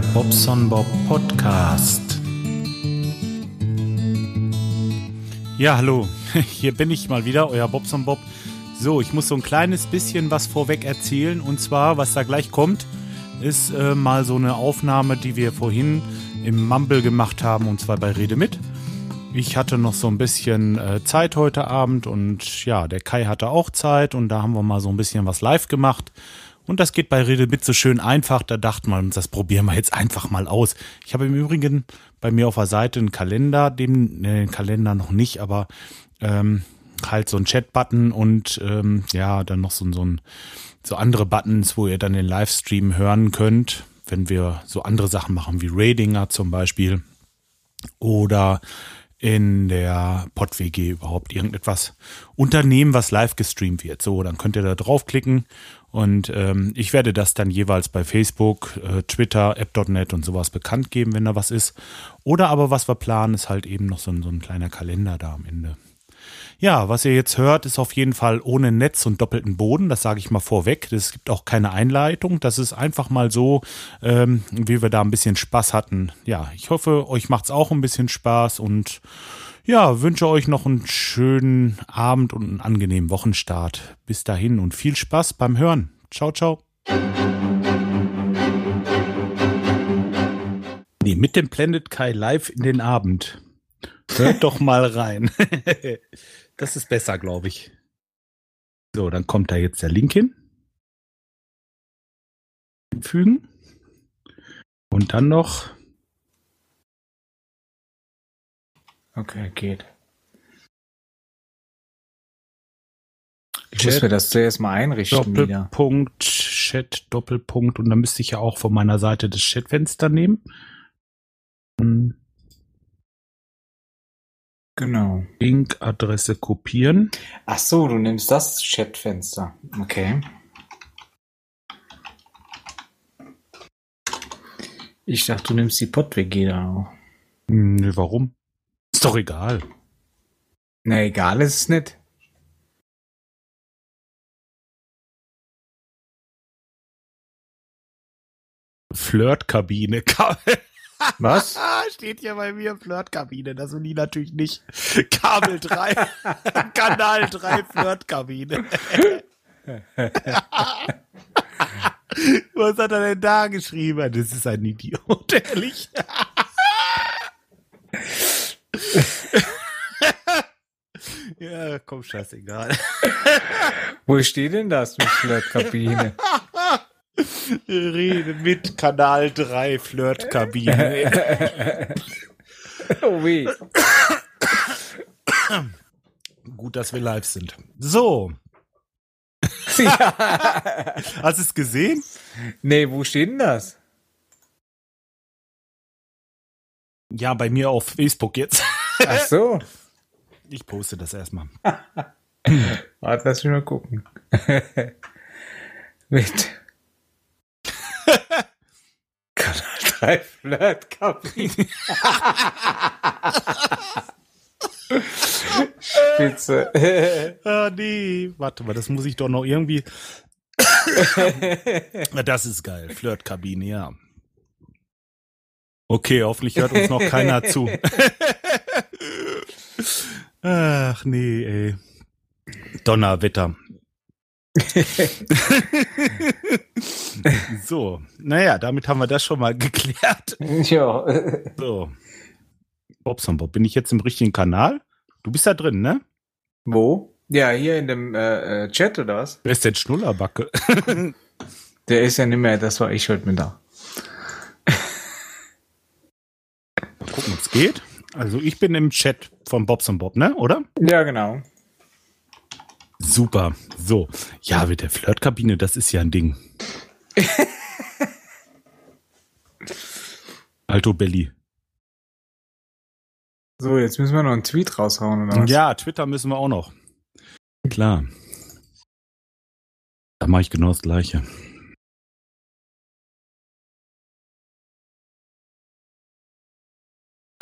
Bobson Bob Podcast. Ja, hallo. Hier bin ich mal wieder, euer Bobson Bob. So, ich muss so ein kleines bisschen was vorweg erzählen. Und zwar, was da gleich kommt, ist äh, mal so eine Aufnahme, die wir vorhin im Mumble gemacht haben, und zwar bei Rede mit. Ich hatte noch so ein bisschen äh, Zeit heute Abend und ja, der Kai hatte auch Zeit und da haben wir mal so ein bisschen was live gemacht. Und das geht bei Rede mit so schön einfach. Da dachte man, das probieren wir jetzt einfach mal aus. Ich habe im Übrigen bei mir auf der Seite einen Kalender, den, ne, den Kalender noch nicht, aber ähm, halt so ein Chat-Button und ähm, ja, dann noch so, so, ein, so andere Buttons, wo ihr dann den Livestream hören könnt, wenn wir so andere Sachen machen wie Radinger zum Beispiel oder in der PodWG überhaupt irgendetwas unternehmen, was live gestreamt wird. So, dann könnt ihr da draufklicken und ähm, ich werde das dann jeweils bei Facebook, äh, Twitter, App.net und sowas bekannt geben, wenn da was ist. Oder aber was wir planen, ist halt eben noch so ein, so ein kleiner Kalender da am Ende. Ja, was ihr jetzt hört, ist auf jeden Fall ohne Netz und doppelten Boden. Das sage ich mal vorweg. Es gibt auch keine Einleitung. Das ist einfach mal so, ähm, wie wir da ein bisschen Spaß hatten. Ja, ich hoffe, euch macht's auch ein bisschen Spaß und ja, wünsche euch noch einen schönen Abend und einen angenehmen Wochenstart. Bis dahin und viel Spaß beim Hören. Ciao, ciao. Nee, mit dem Planet Kai live in den Abend. Hört doch mal rein. Das ist besser, glaube ich. So, dann kommt da jetzt der Link hin. Fügen. Und dann noch. Okay, geht. Ich muss mir das zuerst mal einrichten Doppelpunkt, wieder. Chat, Doppelpunkt. Und dann müsste ich ja auch von meiner Seite das Chatfenster nehmen. Hm. Genau. Link-Adresse kopieren. Ach so, du nimmst das Chatfenster. Okay. Ich dachte, du nimmst die PodWG da auch. Nö, hm, warum? Ist doch egal. Na, egal ist es nicht. Flirtkabine. Was? Steht hier bei mir Flirtkabine. Das will die natürlich nicht. Kabel 3. Kanal 3 Flirtkabine. Was hat er denn da geschrieben? Das ist ein Idiot, ehrlich. ja, komm, scheißegal. Wo steht denn das mit Flirtkabine? Rede mit Kanal 3 Flirtkabine. oh weh. Gut, dass wir live sind. So. Ja. Hast du es gesehen? Nee, wo steht denn das? Ja, bei mir auf Facebook jetzt. Ach so. Ich poste das erstmal. Warte, lass mich mal gucken. Mit Kanal 3 Flirtkabine. Spitze. ah, nee. Warte mal, das muss ich doch noch irgendwie. das ist geil. Flirtkabine, ja. Okay, hoffentlich hört uns noch keiner zu. Ach nee, ey. Donnerwetter. so, naja, damit haben wir das schon mal geklärt. Ja. So. Bobson Bob, bin ich jetzt im richtigen Kanal? Du bist da drin, ne? Wo? Ja, hier in dem äh, äh Chat oder was? Wer ist denn Schnullerbacke? Der ist ja nicht mehr, das war ich heute mit geht. Also ich bin im Chat von Bobson Bob, ne? Oder? Ja, genau. Super. So. Ja, mit der Flirtkabine, das ist ja ein Ding. Alto Belly. So, jetzt müssen wir noch einen Tweet raushauen, oder was? Ja, Twitter müssen wir auch noch. Klar. Da mache ich genau das Gleiche.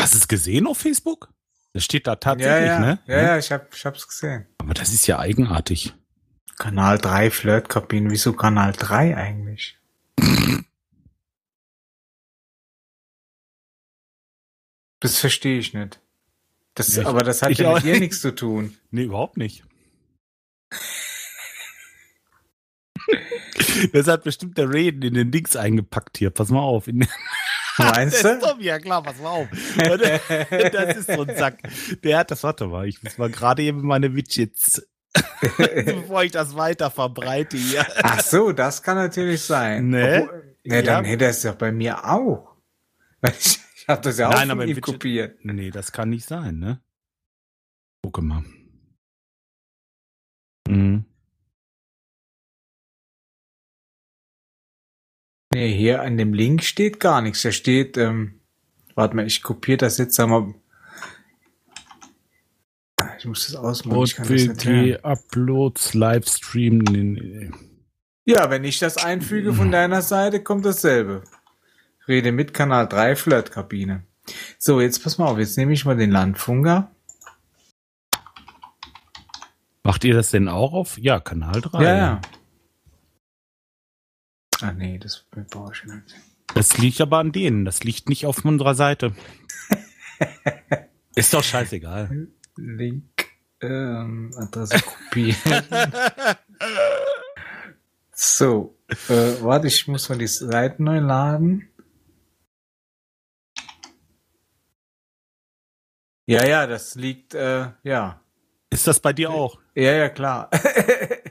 Hast du es gesehen auf Facebook? Das steht da tatsächlich, ja, ja. ne? Ja, ja, ich, hab, ich hab's gesehen. Aber das ist ja eigenartig. Kanal 3 Flirtkabinen. Wieso Kanal 3 eigentlich? Das verstehe ich nicht. Das, Ja, aber das hat ja auch mit dir nicht. nichts zu tun. Nee, überhaupt nicht. Das hat bestimmt der Reden in den Dings eingepackt hier. Pass mal auf. In Meinst das ist du? doch, ja klar, pass mal auf. Das ist so ein Sack. Der hat das, warte mal, ich muss mal gerade eben meine Widgets, bevor ich das weiter verbreite hier. Ach so, das kann natürlich sein. Ne? Obwohl, ne, dann Ja. hätte er es doch bei mir auch. Ich, ich habe das ja auch Nein, aber ihm Widget- kopiert. Nee, das kann nicht sein, ne? Gucke mal. Mhm. Nee, hier an dem Link steht gar nichts. Da steht, ähm, warte mal, ich kopiere das jetzt, sag mal. Ich muss das ausmachen, ich kann das nicht hören. Uploads Livestream. Ja, wenn ich das einfüge von deiner Seite, kommt dasselbe. Rede mit Kanal 3 Flirtkabine. So, jetzt pass mal auf, jetzt nehme ich mal den Landfunker. Macht ihr das denn auch auf? Ja, Kanal 3. Ja, ja. Ah nee, das brauche ich nicht. Das liegt aber an denen. Das liegt nicht auf unserer Seite. Ist doch scheißegal. Link, ähm, Adresse kopieren. so, äh, warte, ich muss mal die Seite neu laden. Ja, ja, das liegt, äh, ja. Ist das bei dir auch? Ja, ja, klar.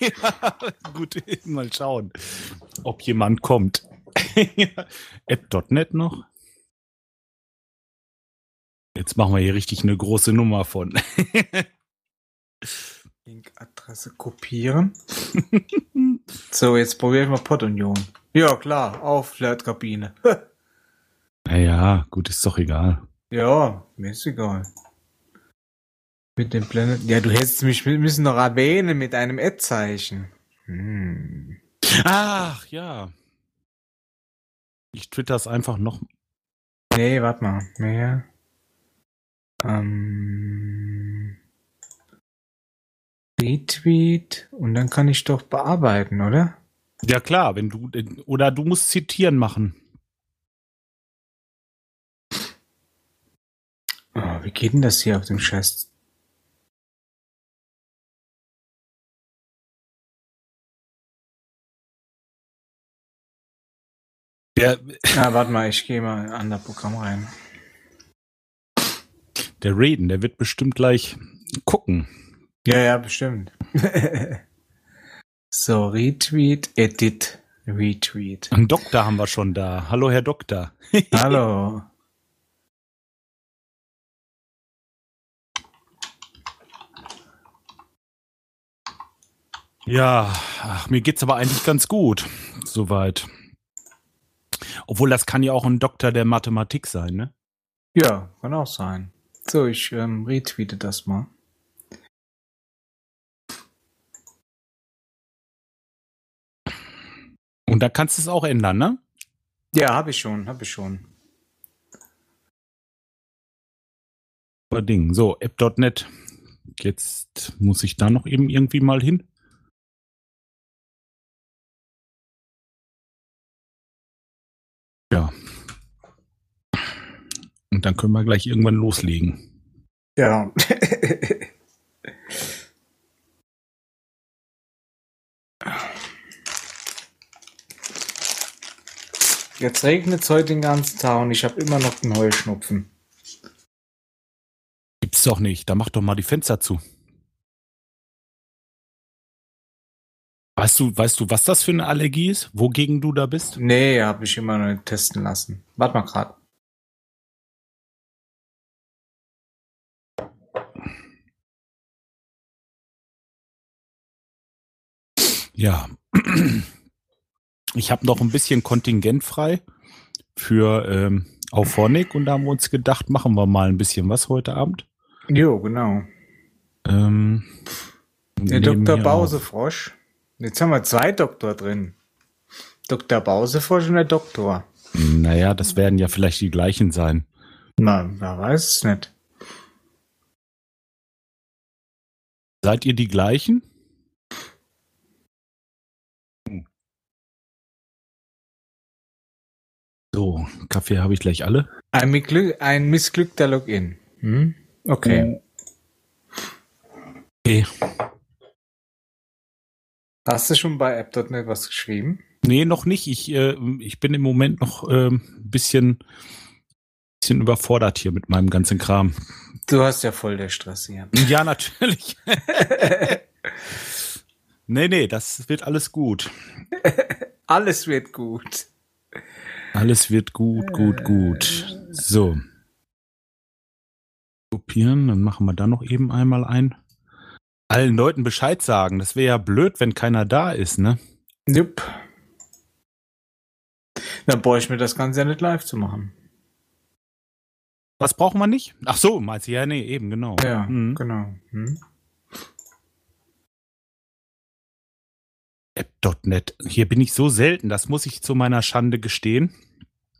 ja, gut, mal schauen, ob jemand kommt. App.net noch? Jetzt machen wir hier richtig eine große Nummer von. Linkadresse kopieren. so, jetzt probieren wir Pottunion. Ja, klar, auf Flirtkabine. naja, gut, ist doch egal. ja, mir ist egal. Mit dem Planet. Ja, du hättest mich müssen noch erwähnen mit einem Ad-Zeichen. Hm. Ach, ja. Ich twitter es einfach noch. Nee, warte mal. Mehr. Ähm. Retweet. Und dann kann ich doch bearbeiten, oder? Ja, klar, wenn du, oder du musst zitieren machen. Oh, wie geht denn das hier auf dem Scheiß? Der, Ah, warte mal, ich gehe mal in ein anderes Programm rein. der Reden, der wird bestimmt gleich gucken. Ja, ja, bestimmt. so, Retweet, Edit, Retweet. Einen Doktor haben wir schon da. Hallo, Herr Doktor. Hallo. Ja, ach, mir geht's aber eigentlich ganz gut. Soweit. Obwohl, das kann ja auch ein Doktor der Mathematik sein, ne? Ja, kann auch sein. So, ich ähm, retweete das mal. Und da kannst du es auch ändern, ne? Ja, habe ich schon, habe ich schon. Ding. So, app.net. Jetzt muss ich da noch eben irgendwie mal hin. Ja. Und dann können wir gleich irgendwann loslegen. Ja. Jetzt regnet es heute den ganzen Tag und ich habe immer noch den Heuschnupfen. Gibt's doch nicht. Da mach doch mal die Fenster zu. Weißt du, weißt du, was das für eine Allergie ist? Wogegen du da bist? Nee, habe ich immer noch nicht testen lassen. Warte mal grad. Ja. Ich habe noch ein bisschen Kontingent frei für ähm, Auphonic und da haben wir uns gedacht, machen wir mal ein bisschen was heute Abend. Jo, genau. Ähm, Der Dr. Bausefrosch. Jetzt haben wir zwei Doktor drin. Dr. Bauseforsch und der Doktor. Naja, das werden ja vielleicht die gleichen sein. Na, wer weiß es nicht. Seid ihr die gleichen? So, Kaffee habe ich gleich alle. Ein, Miglück, ein missglückter Login. Hm? Okay. Hm. Okay. Hast du schon bei app.net was geschrieben? Nee, noch nicht. Ich, äh, ich bin im Moment noch äh, ein bisschen, bisschen überfordert hier mit meinem ganzen Kram. Du hast ja voll der Stress hier. Ja, natürlich. nee, nee, das wird alles gut. Alles wird gut. Alles wird gut, gut, gut. So. Kopieren, dann machen wir da noch eben einmal ein. Allen Leuten Bescheid sagen. Das wäre ja blöd, wenn keiner da ist, ne? Jupp. Dann brauche ich mir das Ganze ja nicht live zu machen. Was brauchen wir nicht? Ach so, meinst du? Ja, nee, eben, genau. Ja, Mhm. genau. Hm? App.net. Hier bin ich so selten, das muss ich zu meiner Schande gestehen.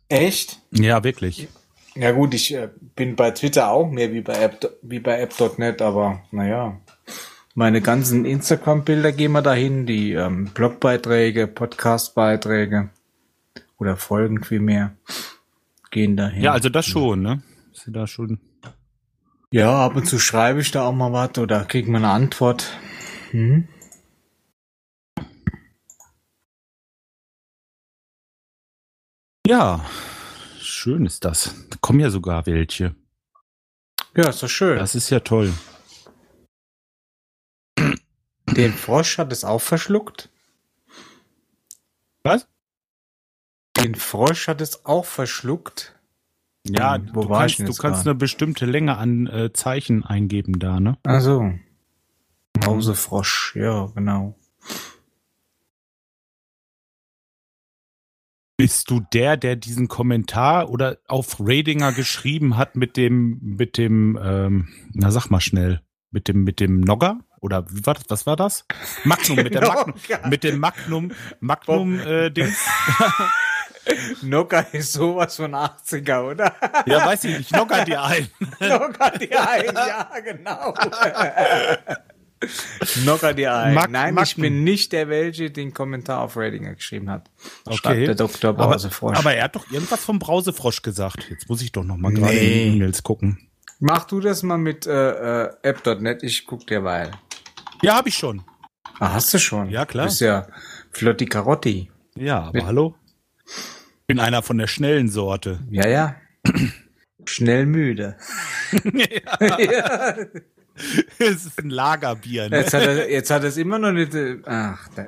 Echt? Ja, wirklich. Ja gut, ich äh, bin bei Twitter auch mehr wie bei App, wie bei App.net, aber naja. Meine ganzen Instagram-Bilder gehen wir dahin, die ähm, Blogbeiträge, Podcast-Beiträge oder Folgen vielmehr gehen dahin. Ja, also das schon, ne? Ist da schon. Ja, ab und zu schreibe ich da auch mal was oder kriege mal eine Antwort. Hm? Ja, schön ist das. Da kommen ja sogar welche. Ja, ist doch schön. Das ist ja toll. Den Frosch hat es auch verschluckt. Was? Den Frosch hat es auch verschluckt. Ja, Hm, wo du kannst, du kannst eine bestimmte Länge an äh, Zeichen eingeben da, ne? Ach so. Mausefrosch, ja, genau. Bist du der, der diesen Kommentar oder auf Radinger geschrieben hat mit dem, mit dem, ähm, na sag mal schnell, mit dem, mit dem Nogger? Oder wie war das, was war das? Magnum, mit, der Magnum, mit dem Magnum, Magnum, äh, Dings. Nocker ist sowas von 80er, oder? Ja, weiß ich nicht, Nogger dir ein. Nocker dir ein, ja, genau. Nocker dir ein. Mag- Nein, ich Magnum. bin nicht der, welche den Kommentar auf Ratinger geschrieben hat. Schreibt Okay. der Dr. Aber, Brausefrosch. aber er hat doch irgendwas vom Brausefrosch gesagt. Jetzt muss ich doch noch mal gerade Nee. in die E-Mails gucken. Mach du das mal mit äh, äh, app.net, ich guck dir weil. Ja, habe ich schon. Ah, hast du schon? Ja, klar. Du bist ja Flotti Carotti. Ja, aber Mit- hallo? Bin einer von der schnellen Sorte. Ja, ja. Schnell müde. ja. Es ist ein Lagerbier. Ne? Jetzt hat er, jetzt hat er es immer noch nicht. äh, Ach, da,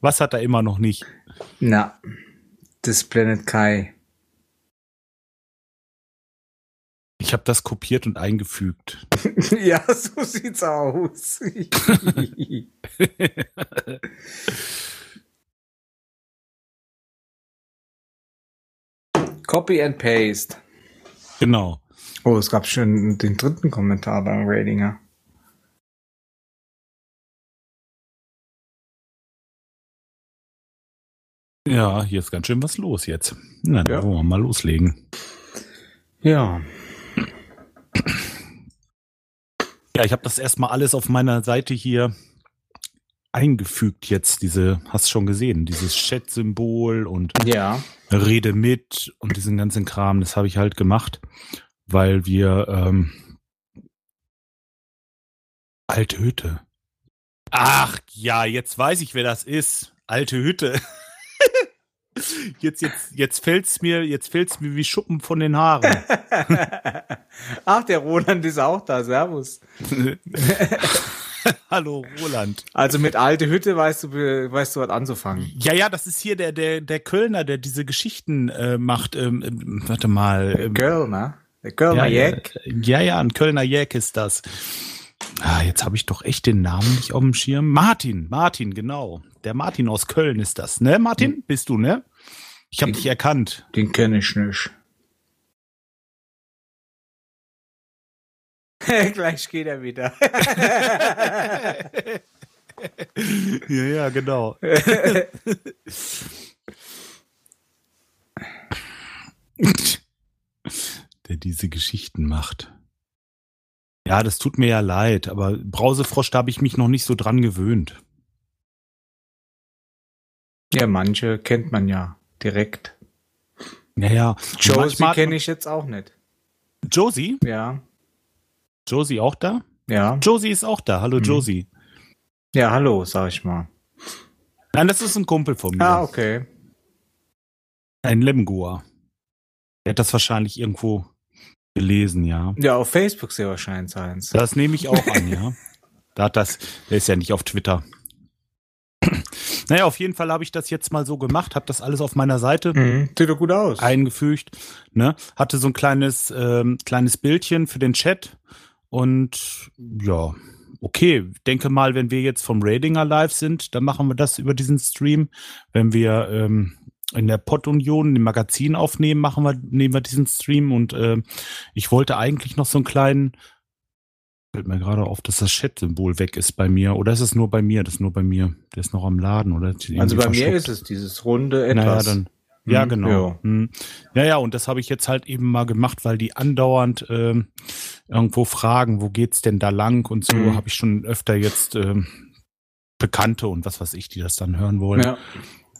Was hat er immer noch nicht? na, das Planet Kai. Ich habe das kopiert und eingefügt. ja, so sieht's aus. Copy and paste. Genau. Oh, es gab schon den dritten Kommentar beim Ratinger. Ja, hier ist ganz schön was los jetzt. Na, dann Ja. wollen wir mal loslegen. Ja. Ja, ich habe das erstmal alles auf meiner Seite hier eingefügt jetzt. Diese, hast schon gesehen, dieses Chat-Symbol und Ja. Rede mit und diesen ganzen Kram. Das habe ich halt gemacht, weil wir ähm, alte Hütte. Ach ja, jetzt weiß ich, wer das ist. Alte Hütte. jetzt jetzt jetzt fällt's mir jetzt fällt's mir wie Schuppen von den Haaren. Ach, der Roland ist auch da. Servus. Hallo Roland. Also mit alte Hütte weißt du, weißt du was anzufangen. Ja, ja, das ist hier der der der Kölner, der diese Geschichten äh, macht. Ähm, ähm, warte mal. Ähm, Kölner. Der Kölner ja, Jack. ja, ja, ein Kölner Jack ist das. Ah, jetzt habe ich doch echt den Namen nicht auf dem Schirm. Martin, Martin, genau. Der Martin aus Köln ist das, ne? Martin, bist du, ne? Ich habe dich erkannt. Den kenne ich nicht. Gleich geht er wieder. ja, ja, genau. Der diese Geschichten macht. Ja, das tut mir ja leid, aber Brausefrosch, da habe ich mich noch nicht so dran gewöhnt. Ja, manche kennt man ja direkt. Ja, ja. Josie kenne ich jetzt auch nicht. Josie? Ja. Josie auch da? Ja. Josie ist auch da. Hallo, Mhm. Josie. Ja, hallo, sag ich mal. Nein, das ist ein Kumpel von mir. Ah, okay. Ein Lemgoa. Der hat das wahrscheinlich irgendwo gelesen, ja. Ja, auf Facebook sehr wahrscheinlich seins. Das nehme ich auch an, ja. Da hat das, der ist ja nicht auf Twitter. Naja, auf jeden Fall habe ich das jetzt mal so gemacht, habe das alles auf meiner Seite Mhm. Sieht doch gut aus. eingefügt, ne? Hatte so ein kleines, ähm, kleines Bildchen für den Chat und ja, okay, denke mal, wenn wir jetzt vom Radinger live sind, dann machen wir das über diesen Stream. Wenn wir ähm, in der Pod-Union, im Magazin aufnehmen, machen wir, nehmen wir diesen Stream und ähm, ich wollte eigentlich noch so einen kleinen Fällt mir gerade auf, dass das Chat-Symbol weg ist bei mir. Oder ist es nur bei mir? Das ist nur bei mir. Der ist noch am Laden, oder? Also bei mir ist es dieses runde Naja, etwas. dann. Ja, Hm, genau. ja. Hm. Ja, ja, und das habe ich jetzt halt eben mal gemacht, weil die andauernd ähm, irgendwo fragen, wo geht's denn da lang und so, Mhm. habe ich schon öfter jetzt ähm, Bekannte und was weiß ich, die das dann hören wollen. Ja,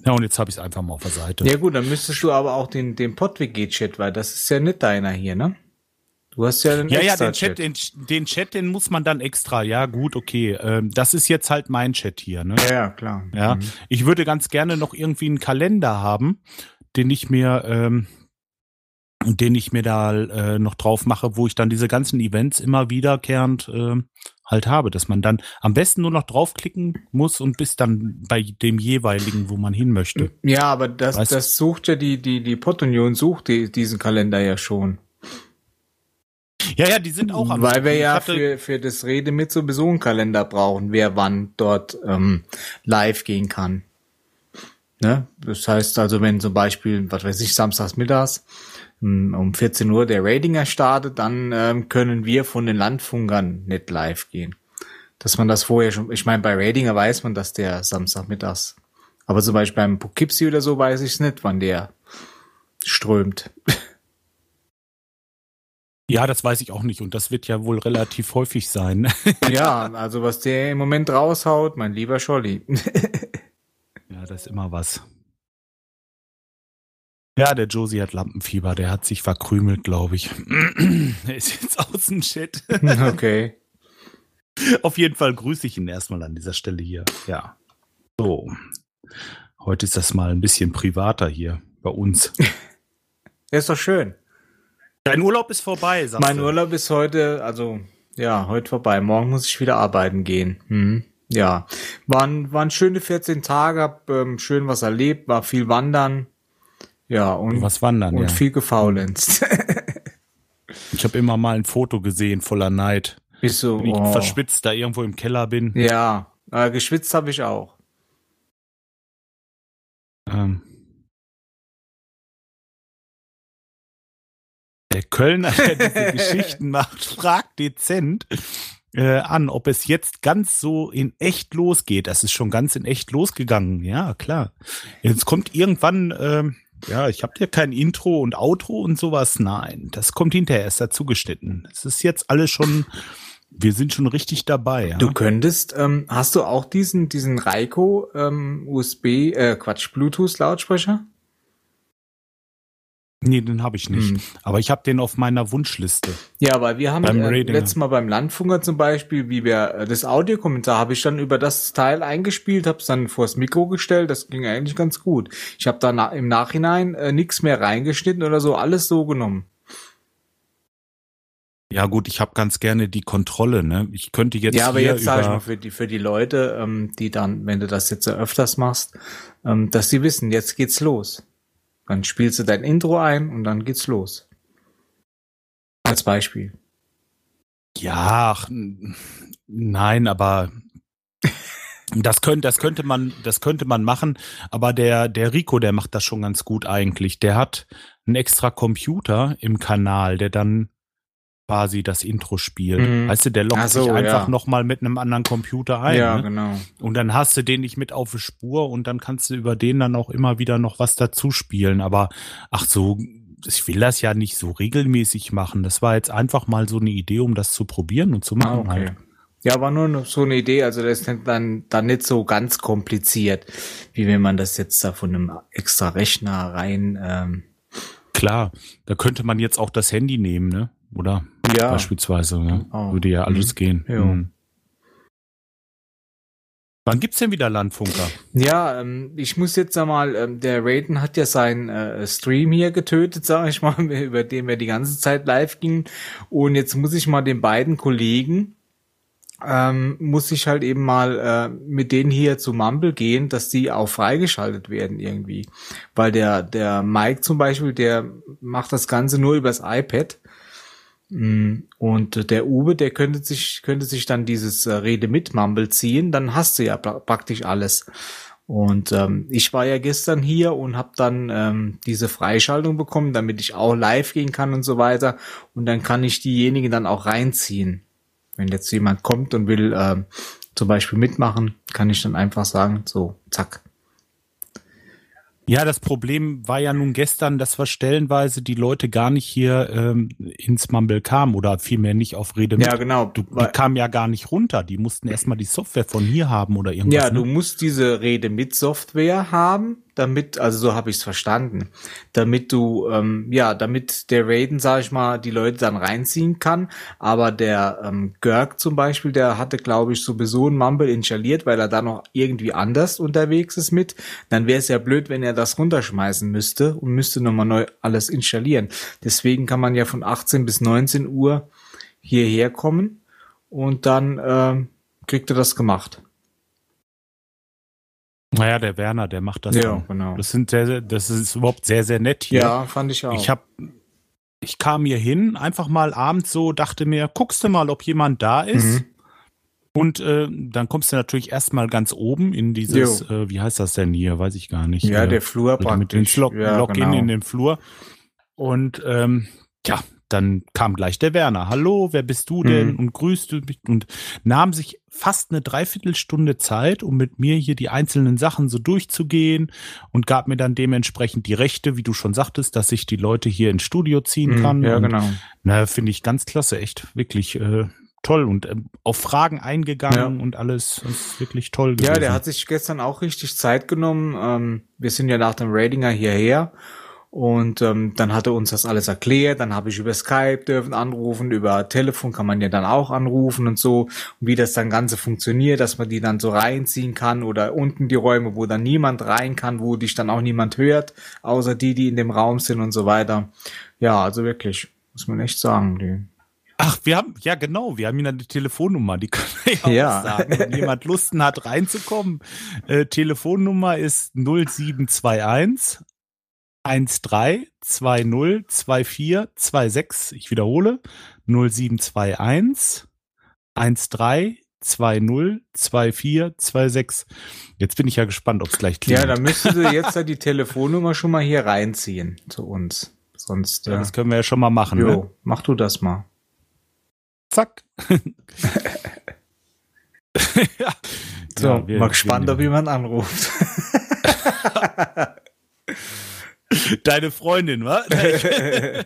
ja. und jetzt habe ich es einfach mal auf der Seite. ja gut, dann müsstest du aber auch den, den PodWG-Chat, weil das ist ja nicht deiner hier, ne? Du hast ja den Ja, ja, extra den Chat, den, den Chat, den muss man dann extra. Ja, gut, okay. Ähm, das ist jetzt halt mein Chat hier. Ne? Ja, ja, klar. Ja, Mhm. ich würde ganz gerne noch irgendwie einen Kalender haben, den ich mir, ähm, den ich mir da äh, noch drauf mache, wo ich dann diese ganzen Events immer wiederkehrend ähm, halt habe, dass man dann am besten nur noch draufklicken muss und bis dann bei dem jeweiligen, wo man hin möchte. Ja, aber das, Weißt- das sucht ja die, die, die Pod-Union sucht die, diesen Kalender ja schon. Ja, ja, die sind auch am Weil wir ja hatte- für, für das Rede mit sowieso einen Kalender brauchen, wer wann dort ähm, live gehen kann. Ne? Das heißt also, wenn zum Beispiel, was weiß ich, samstags mittags ähm, um 14 Uhr der Ratinger startet, dann ähm, können wir von den Landfunkern nicht live gehen. Dass man das vorher schon, ich meine, bei Ratinger weiß man, dass der Samstagmittags, aber zum Beispiel beim Poughkeepsie oder so weiß ich es nicht, wann der strömt. Ja, das weiß ich auch nicht und das wird ja wohl relativ häufig sein. ja, also was der im Moment raushaut, mein lieber Scholli. Ja, das ist immer was. Ja, der Josie hat Lampenfieber, der hat sich verkrümelt, glaube ich. er ist jetzt aus dem Chat. okay. Auf jeden Fall grüße ich ihn erstmal an dieser Stelle hier. Ja. So. Heute ist das mal ein bisschen privater hier bei uns. Ist doch schön. Dein Urlaub ist vorbei, sagst Mein du. Urlaub ist heute, also ja, heute vorbei. Morgen muss ich wieder arbeiten gehen. Hm. Ja, waren, waren schöne 14 Tage, hab ähm, schön was erlebt, war viel wandern. Ja, und, Was wandern, und ja. viel gefaulenzt. Ich habe immer mal ein Foto gesehen voller Neid. Bist so, Wenn ich oh. verschwitzt da irgendwo im Keller bin. Ja, äh, geschwitzt habe ich auch. Ähm, der Kölner, der diese Geschichten macht, fragt dezent äh, an, ob es jetzt ganz so in echt losgeht. Das ist schon ganz in echt losgegangen. Ja, klar. Jetzt kommt irgendwann, ähm, ja, ich habe dir kein Intro und Outro und sowas. Nein, das kommt hinterher erst dazu geschnitten. Es ist jetzt alles schon, wir sind schon richtig dabei. Ja? Du könntest, ähm, hast du auch diesen, diesen Raiko ähm, USB, äh, Quatsch, Bluetooth-Lautsprecher? Nee, den habe ich nicht. Hm. Aber ich habe den auf meiner Wunschliste. Ja, weil wir haben Beim äh, letztes Mal beim Landfunker zum Beispiel, wie wir äh, das Audiokommentar habe ich dann über das Teil eingespielt, habe es dann vors Mikro gestellt, das ging eigentlich ganz gut. Ich habe da na im Nachhinein äh, nichts mehr reingeschnitten oder so, alles so genommen. Ja gut, ich habe ganz gerne die Kontrolle. Ne? Ich könnte jetzt ja, aber jetzt sage ich mal für die für die Leute, ähm, die dann, wenn du das jetzt so öfters machst, ähm, dass sie wissen, jetzt geht's los. Dann spielst du dein Intro ein und dann geht's los. Als Beispiel. Ja, ach, nein, aber das könnte, das könnte man, das könnte man machen. Aber der, der Rico, der macht das schon ganz gut eigentlich. Der hat einen extra Computer im Kanal, der dann quasi das Intro spielt. Mhm. Weißt du, der Ach so, sich einfach ja. noch mal mit einem anderen Computer ein. ja, ne? genau. Und dann hast du den nicht mit auf die Spur und dann kannst du über den dann auch immer wieder noch was dazu spielen. Aber ach so, ich will das ja nicht so regelmäßig machen. Das war jetzt einfach mal so eine Idee, um das zu probieren und zu Ah, machen okay. halt. Ja, war nur so eine Idee, also das ist dann, dann nicht so ganz kompliziert, wie wenn man das jetzt da von einem extra Rechner rein ähm, Klar, da könnte man jetzt auch das Handy nehmen, ne? Oder? Ja. Beispielsweise, ne? Oh. Würde ja alles Mhm. gehen. Ja. Mhm. Wann gibt's denn wieder Landfunker? Ja, ähm, ich muss jetzt einmal, ähm, der Raiden hat ja seinen äh, Stream hier getötet, sage ich mal, über den wir die ganze Zeit live gingen. Und jetzt muss ich mal den beiden Kollegen, ähm, muss ich halt eben mal äh, mit denen hier zu Mumble gehen, dass die auch freigeschaltet werden irgendwie. Weil der, der Mike zum Beispiel, der macht das Ganze nur übers iPad. Mm, Und der Uwe, der könnte sich, könnte sich dann dieses äh, Rede mit Mumble ziehen, dann hast du ja pra praktisch alles. Und ähm, ich war ja gestern hier und habe dann ähm, diese Freischaltung bekommen, damit ich auch live gehen kann und so weiter. Und dann kann ich diejenigen dann auch reinziehen. Wenn jetzt jemand kommt und will ähm, zum Beispiel mitmachen, kann ich dann einfach sagen, so, zack. Ja, das Problem war ja nun gestern, dass wir stellenweise die Leute gar nicht hier ähm, ins Mumble kamen oder vielmehr nicht auf Rede mit. Ja, genau. Du, die kamen ja gar nicht runter. Die mussten erstmal die Software von hier haben oder irgendwas. Ja, du ne? musst diese Rede mit Software haben, damit, also so habe ich es verstanden, damit du, ähm, ja, damit der Raiden, sag ich mal, die Leute dann reinziehen kann. Aber der ähm, Görg zum Beispiel, der hatte, glaube ich, sowieso ein Mumble installiert, weil er da noch irgendwie anders unterwegs ist mit. Dann wäre es ja blöd, wenn er das runterschmeißen müsste und müsste nochmal neu alles installieren. Deswegen kann man ja von 18 bis 19 Uhr hierher kommen und dann ähm, kriegt er das gemacht. Naja, der Werner, der macht das. Ja, dann. genau. Das sind sehr, sehr- das ist überhaupt sehr, sehr nett hier. Ja, fand ich auch. Ich hab, ich kam hier hin, einfach mal abends so, dachte mir, guckst du mal, ob jemand da ist. Mhm. Und äh, dann kommst du natürlich erstmal ganz oben in dieses, äh, wie heißt das denn hier? Weiß ich gar nicht. ja, Äh, der Flur mit dem praktisch. Log ja, Login genau. in den Flur. Und ähm, ja, dann kam gleich der Werner. Hallo, wer bist du denn? Mhm. Und grüßte mich und nahm sich fast eine Dreiviertelstunde Zeit, um mit mir hier die einzelnen Sachen so durchzugehen und gab mir dann dementsprechend die Rechte, wie du schon sagtest, dass ich die Leute hier ins Studio ziehen Mhm, kann. Ja, und, genau. Na, finde ich ganz klasse, echt wirklich äh, toll und ähm, auf Fragen eingegangen Ja. und alles. Das ist wirklich toll Ja, gewesen. der hat sich gestern auch richtig Zeit genommen. Ähm, wir sind ja nach dem Ratinger hierher und ähm, dann hat er uns das alles erklärt. Dann habe ich über Skype dürfen anrufen, über Telefon kann man ja dann auch anrufen und so. Und wie das dann Ganze funktioniert, dass man die dann so reinziehen kann oder unten die Räume, wo dann niemand rein kann, wo dich dann auch niemand hört, außer die, die in dem Raum sind und so weiter. Ja, also wirklich, muss man echt sagen. Die Ach, wir haben, ja genau, wir haben hier eine Telefonnummer, die können wir ja, Ja. auch sagen. Wenn jemand Lusten hat, reinzukommen, äh, Telefonnummer ist 0721 13 20 24 26. Ich wiederhole, 0721 13 20 24 26. Jetzt bin ich ja gespannt, ob es gleich Ja, klingelt. da müsste sie jetzt ja die Telefonnummer schon mal hier reinziehen zu uns. Sonst, Ja, äh, das können wir ja schon mal machen. jo, Ne? mach du das mal. Zack. ja. So, Ja, wir- mal gespannt, ob jemand anruft. Deine Freundin, wa?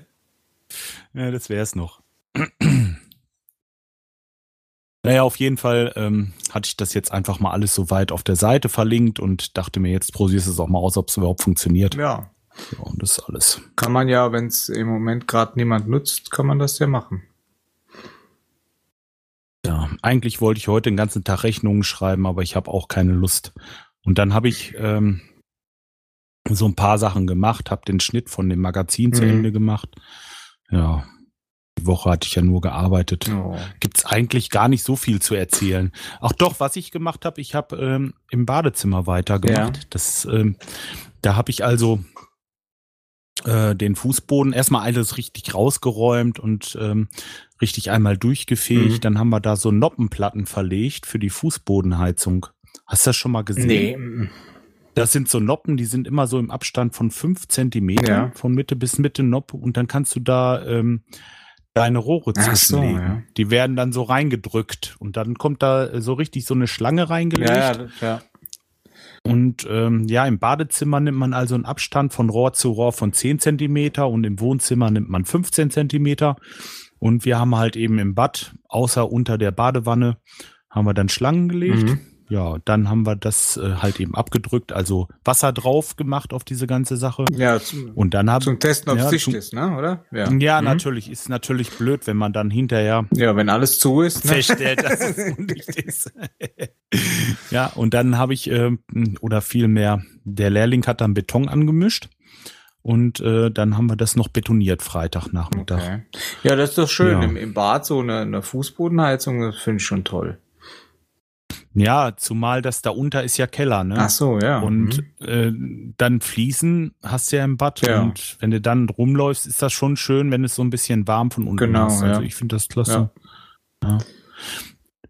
ja, das wär's noch. Naja, auf jeden Fall ähm, hatte ich das jetzt einfach mal alles so weit auf der Seite verlinkt und dachte mir, jetzt probierst du es auch mal aus, ob es überhaupt funktioniert. ja, Ja, und das ist alles. kann man ja, wenn es im Moment gerade niemand nutzt, kann man das ja machen. Ja, eigentlich wollte ich heute den ganzen Tag Rechnungen schreiben, aber ich habe auch keine Lust. Und dann habe ich ähm, so ein paar Sachen gemacht, habe den Schnitt von dem Magazin zu Mhm. Ende gemacht. Ja, die Woche hatte ich ja nur gearbeitet. Oh. gibt's eigentlich gar nicht so viel zu erzählen. Ach doch, was ich gemacht habe, ich habe ähm, im Badezimmer weitergemacht. Ja. Das, ähm, da habe ich also äh, den Fußboden erstmal alles richtig rausgeräumt und ähm, richtig einmal durchgefegt. Mhm. Dann haben wir da so Noppenplatten verlegt für die Fußbodenheizung. Hast du das schon mal gesehen? Nee, Das sind so Noppen, die sind immer so im Abstand von fünf Zentimeter, Ja. von Mitte bis Mitte Noppe und dann kannst du da ähm, deine Rohre Ach so, zwischenlegen. ja. Die werden dann so reingedrückt und dann kommt da äh, so richtig so eine Schlange reingelegt. ja, ja, ja. Und ähm, ja, im Badezimmer nimmt man also einen Abstand von Rohr zu Rohr von 10 Zentimeter und im Wohnzimmer nimmt man 15 Zentimeter. Und wir haben halt eben im Bad, außer unter der Badewanne, haben wir dann Schlangen gelegt. Mhm. Ja, dann haben wir das äh, halt eben abgedrückt, also Wasser drauf gemacht auf diese ganze Sache. Ja, zum, Und dann haben zum Testen, ob es ja, dicht zum- ist, ne? Oder? Ja. ja, Mhm. natürlich ist natürlich blöd, wenn man dann hinterher Ja, wenn alles zu ist, ne? feststellt, dass es undicht ist. ja, und dann habe ich ähm, oder vielmehr der Lehrling hat dann Beton angemischt und äh, dann haben wir das noch betoniert Freitagnachmittag. Okay. Ja, das ist doch schön. Ja. Im, Im Bad so eine, eine Fußbodenheizung, das finde ich schon toll. Ja, zumal das da unter ist ja Keller, ne? Ach so, ja. Und Mhm. äh, dann Fließen hast du ja im Bad Ja. und wenn du dann rumläufst, ist das schon schön, wenn es so ein bisschen warm von unten Genau, ist. Also ja. ich finde das klasse. Ja.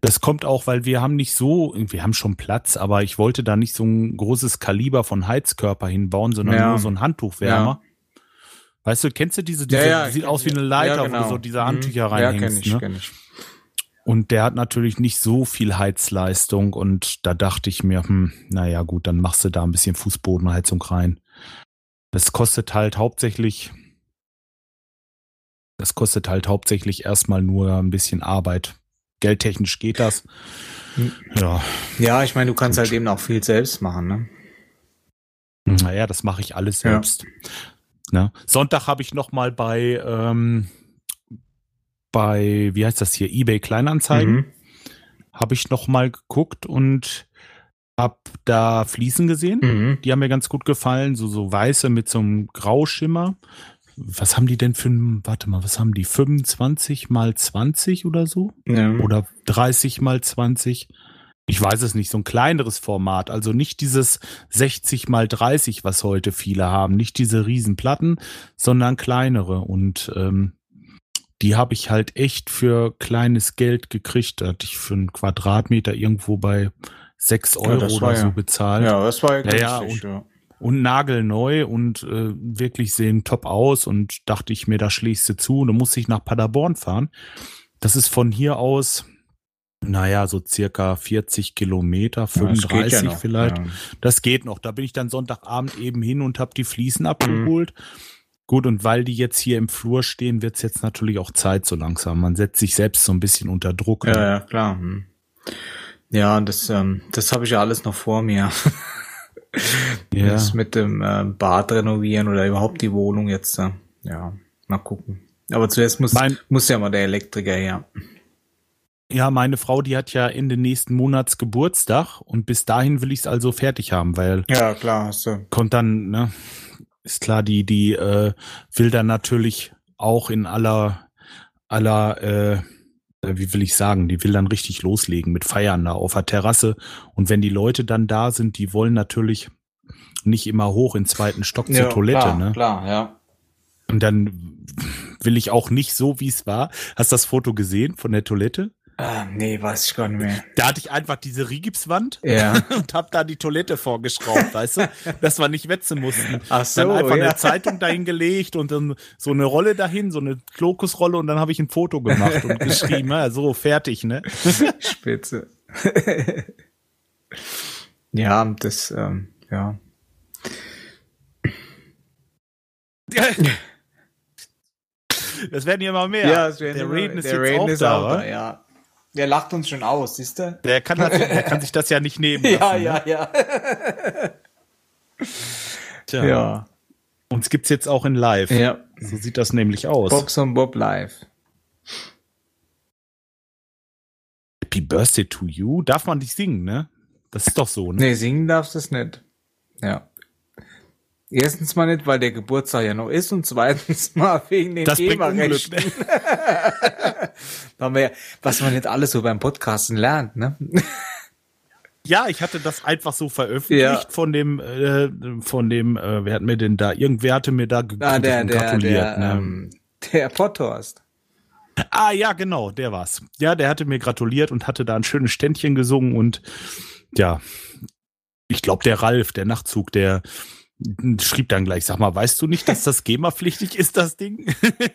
Das kommt auch, weil wir haben nicht so, wir haben schon Platz, aber ich wollte da nicht so ein großes Kaliber von Heizkörper hinbauen, sondern Ja. nur so ein Handtuchwärmer. Weißt du, kennst du diese, diese ja, ja, sieht aus wie eine Leiter, ja, wo du genau. so diese Mhm. Handtücher Ja, reinhängst. kenn ich, ne? kenn ich. Und der hat natürlich nicht so viel Heizleistung und da dachte ich mir, hm, naja gut, dann machst du da ein bisschen Fußbodenheizung rein. Das kostet halt hauptsächlich, das kostet halt hauptsächlich erstmal nur ein bisschen Arbeit. Geldtechnisch geht das. Hm. Ja, Ja, ich meine, du kannst Gut. halt eben auch viel selbst machen, ne? naja, das mache ich alles Ja. selbst. Ne? Sonntag habe ich noch mal bei, ähm, bei, wie heißt das hier, eBay Kleinanzeigen. Mhm. habe ich noch mal geguckt und habe da Fliesen gesehen. Mhm. Die haben mir ganz gut gefallen, so so weiße mit so einem Grauschimmer. Was haben die denn für ein, warte mal, was haben die? 25 mal 20 oder so? Ja. Oder 30 mal 20? Ich weiß es nicht, so ein kleineres Format. Also nicht dieses 60 mal 30, was heute viele haben. Nicht diese Riesenplatten, sondern kleinere. Und ähm, die habe ich halt echt für kleines Geld gekriegt. Da hatte ich für einen Quadratmeter irgendwo bei 6 Euro war oder so ja- bezahlt. ja, das war ja, Ja, ja, günstig, ja. Und nagelneu und äh, wirklich sehen top aus. Und dachte ich mir, da schlägst du zu. Und dann musste ich nach Paderborn fahren. Das ist von hier aus, naja, so circa 40 Kilometer, Ja, das geht 35 ja noch, vielleicht. Ja. Das geht noch. Da bin ich dann Sonntagabend eben hin und habe die Fliesen Mhm. Gut, und weil die jetzt hier im Flur stehen, wird's jetzt natürlich auch Zeit so langsam. Man setzt sich selbst so ein bisschen unter Druck. Ja, ne? ja, klar. Hm. Ja, das, ähm, das habe ich ja alles noch vor mir. Ja. Das mit dem äh, Bad renovieren oder überhaupt die Wohnung jetzt. Äh, ja, mal gucken. Aber zuerst muss, Mein- muss ja mal der Elektriker her. Ja, meine Frau, die hat ja Ende nächsten Monats Geburtstag und bis dahin will ich es also fertig haben, weil Ja, klar, hast du. kommt dann, ne, ist klar, die, die äh, will dann natürlich auch in aller, aller, äh, wie will ich sagen, die will dann richtig loslegen mit Feiern da auf der Terrasse. Und wenn die Leute dann da sind, die wollen natürlich nicht immer hoch in zweiten Stock zur Toilette, klar, ne? Klar, ja. Und dann will ich auch nicht so, wie es war. Hast du das Foto gesehen von der Toilette? Ah, nee, weiß ich gar nicht mehr. Da hatte ich einfach diese Rigipswand Ja. und hab da die Toilette vorgeschraubt, weißt du, dass wir nicht wetzen mussten. Ach so, dann einfach ja. eine Zeitung dahin gelegt und dann so eine Rolle dahin, so eine Klokusrolle und dann habe ich ein Foto gemacht und geschrieben, ja, so fertig, ne? Spitze. ja, das, ähm, ja. Das werden ja immer mehr. Ja, es werden der Reden ist der jetzt Reden auch ist da, auch da, ja. Der lacht uns schon aus, siehst du? Der kann, das, der kann sich das ja nicht nehmen lassen. Ja, ne? ja, ja. Tja. Ja. Uns gibt's jetzt auch in Live. Ja. So sieht das nämlich aus. Box und Bob live. Happy Birthday to you. Darf man nicht singen, ne? Das ist doch so, ne? Nee, singen darfst du es nicht. Ja. Erstens mal nicht, weil der Geburtstag ja noch ist und zweitens mal wegen den Das. Unglück, ne? Was man nicht alles so beim Podcasten lernt, ne? Ja, ich hatte das einfach so veröffentlicht Ja. von dem, äh, von dem, äh, wer hat mir denn da, irgendwer hatte mir da Ah, der, der, gratuliert. der, ne? ähm, der Potthorst. Ah, ja, genau, der war's. Ja, der hatte mir gratuliert und hatte da ein schönes Ständchen gesungen und ja, ich glaube, der Ralf, der Nachtzug, der schrieb dann gleich, sag mal, weißt du nicht, dass das GEMA-pflichtig ist, das Ding?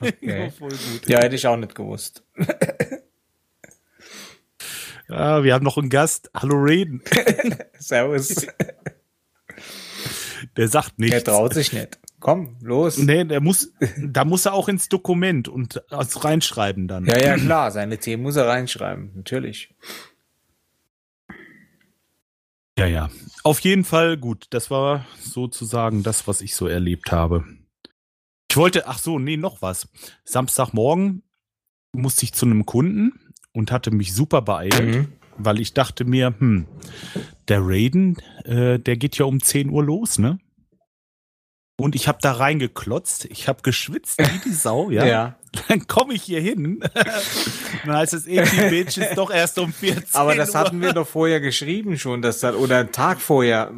Okay. Voll gut. Ja, hätte ich auch nicht gewusst. Ja, wir haben noch einen Gast. Hallo Reden. Servus. Der sagt nichts. Er traut sich nicht. Komm, los. Nee, der muss, da muss er auch ins Dokument und reinschreiben dann. Ja, ja, klar. Seine Themen muss er reinschreiben. Natürlich. Ja, ja. Auf jeden Fall gut. Das war sozusagen das, was ich so erlebt habe. Ich wollte, ach so, nee, noch was. Samstagmorgen musste ich zu einem Kunden und hatte mich super beeilt, Mhm. weil ich dachte mir, hm, der Raiden, äh, der geht ja um 10 Uhr los, ne? Und ich habe da reingeklotzt, ich habe geschwitzt wie die Sau, ja. Ja. Dann komme ich hier hin. Dann heißt es, eh, die Bitch ist doch erst um 14 Aber das Uhr. hatten wir doch vorher geschrieben schon, dass dann, oder einen Tag vorher.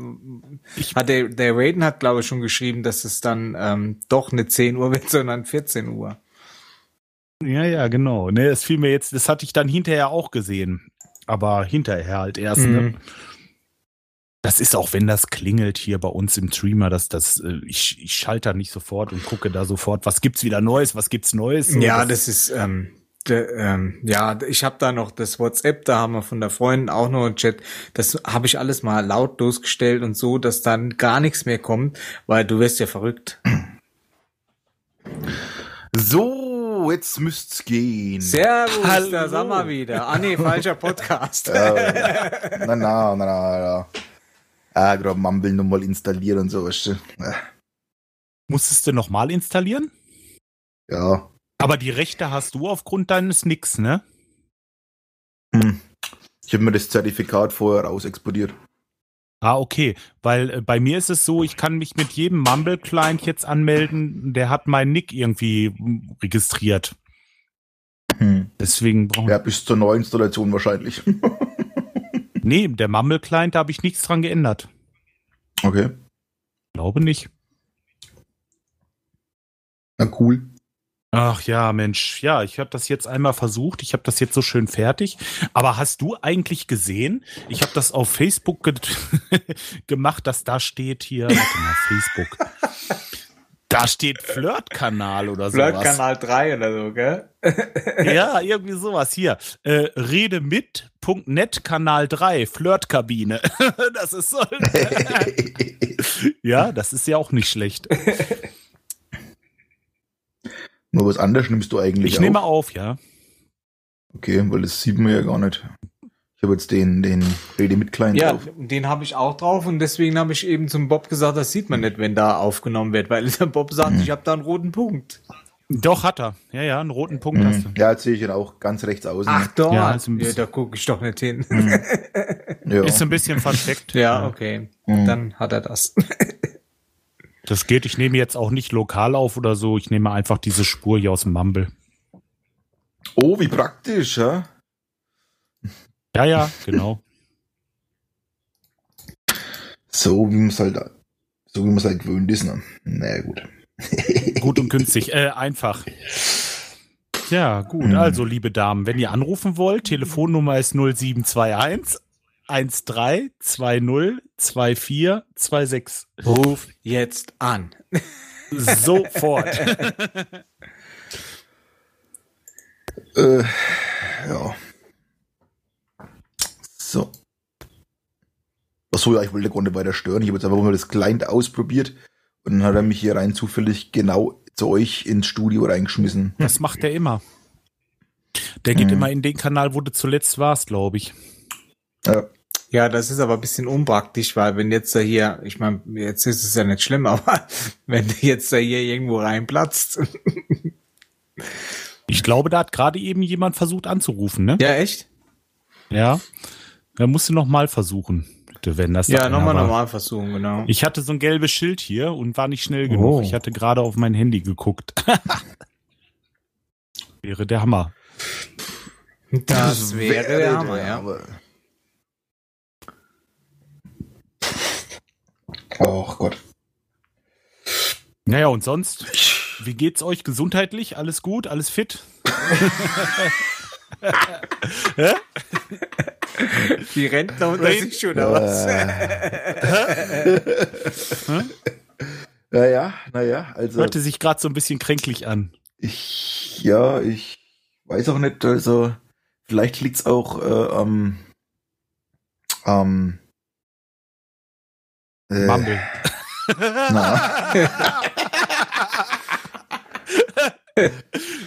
Hat der, der Raiden hat, glaube ich, schon geschrieben, dass es dann ähm, doch nicht 10 Uhr wird, sondern 14 Uhr. Ja, ja, genau. Ne, das fiel mir jetzt, das hatte ich dann hinterher auch gesehen. Aber hinterher halt erst, Mhm. ne? Das ist auch, wenn das klingelt hier bei uns im Streamer, dass das, äh, ich, ich schalte da nicht sofort und gucke da sofort, was gibt's wieder Neues, was gibt's Neues. Ja, das ist, ähm, de, ähm, ja, ich habe da noch das WhatsApp, da haben wir von der Freundin auch noch einen Chat. Das habe ich alles mal lautlos gestellt und so, dass dann gar nichts mehr kommt, weil du wirst ja verrückt. So, jetzt müsst's gehen. Servus, Hallo. da sind wir wieder. Ah nee, falscher Podcast. na, na, na, na, na. Ah, gerade Mumble nochmal installieren und so, weißt du. Äh, Musstest du nochmal installieren? Ja. Aber die Rechte hast du aufgrund deines Nix, ne? Hm. Ich habe mir das Zertifikat vorher raus exportiert. Ah, okay. Weil äh, bei mir ist es so, ich kann mich mit jedem Mumble-Client jetzt anmelden, der hat meinen Nick irgendwie registriert. Hm. Deswegen brauchen Ja, bis zur Neuinstallation wahrscheinlich. Nee, der Mumble-Client, da habe ich nichts dran geändert. okay. Glaube nicht. Na cool. Ach ja, Mensch, ja, ich habe das jetzt einmal versucht. Ich habe das jetzt so schön fertig. Aber hast du eigentlich gesehen? Ich habe das auf Facebook ge gemacht, dass da steht hier, warte mal, Facebook. Da steht Flirt-Kanal oder sowas. Flirtkanal 3 oder so, gell? Ja, irgendwie sowas hier. Äh, Rede mit .net Kanal 3 Flirtkabine. das ist so. ja, das ist ja auch nicht schlecht. Nur was anderes nimmst du eigentlich Ich auf? nehme auf, ja. Okay, weil das sieht man ja gar nicht. Ich habe jetzt den, den Rede mit Client Ja, drauf. den habe ich auch drauf und deswegen habe ich eben zum Bob gesagt, das sieht man nicht, wenn da aufgenommen wird, weil der Bob sagt, Mhm. ich habe da einen roten Punkt. Doch, hat er. Ja, ja, einen roten Punkt hast du. Mhm. Ja, jetzt sehe ich ihn auch ganz rechts außen. Ach doch, Ja, ja, ist ein bisschen- da gucke ich doch nicht hin. ja. Ist ein bisschen versteckt. ja, okay, Mhm. dann hat er das. Das geht. Ich nehme jetzt auch nicht lokal auf oder so. Ich nehme einfach diese Spur hier aus dem Mumble. Oh, wie praktisch, ja? Ja, ja, genau. So wie man es halt, so wie man es halt gewöhnt ist, ne? Naja, gut. Gut und günstig. Äh, einfach. Ja, gut. Mhm. Also, liebe Damen, wenn ihr anrufen wollt, Telefonnummer ist 0721 13 20 24 26. Ruf jetzt an. Sofort. Äh, ja. So. Achso, ja, ich wollte nicht weiter stören. Ich habe jetzt einfach mal das Client ausprobiert und dann hat er mich hier rein zufällig genau zu euch ins Studio reingeschmissen. Das macht er immer. Der geht Mhm. immer in den Kanal, wo du zuletzt warst, glaube ich. Ja. Ja, das ist aber ein bisschen unpraktisch, weil wenn jetzt da hier, ich meine, jetzt ist es ja nicht schlimm, aber wenn du jetzt da hier irgendwo reinplatzt. Ich glaube, da hat gerade eben jemand versucht anzurufen, ne? Ja, echt? Ja. Da musst du noch mal versuchen, bitte, wenn das da Ja, einer nochmal normal versuchen, genau. Ich hatte so ein gelbes Schild hier und war nicht schnell genug. Oh. Ich hatte gerade auf mein Handy geguckt. Wäre der Hammer. Das wäre der Hammer, ja. Och Gott. Naja, und sonst? Wie geht's euch gesundheitlich? Alles gut? Alles fit? Die Rentner unter sich schon, oder was? Naja, naja, also Hörte sich gerade so ein bisschen kränklich an. ich, ja, ich weiß auch nicht, also vielleicht liegt's auch äh, am, am äh, Mumble. Na,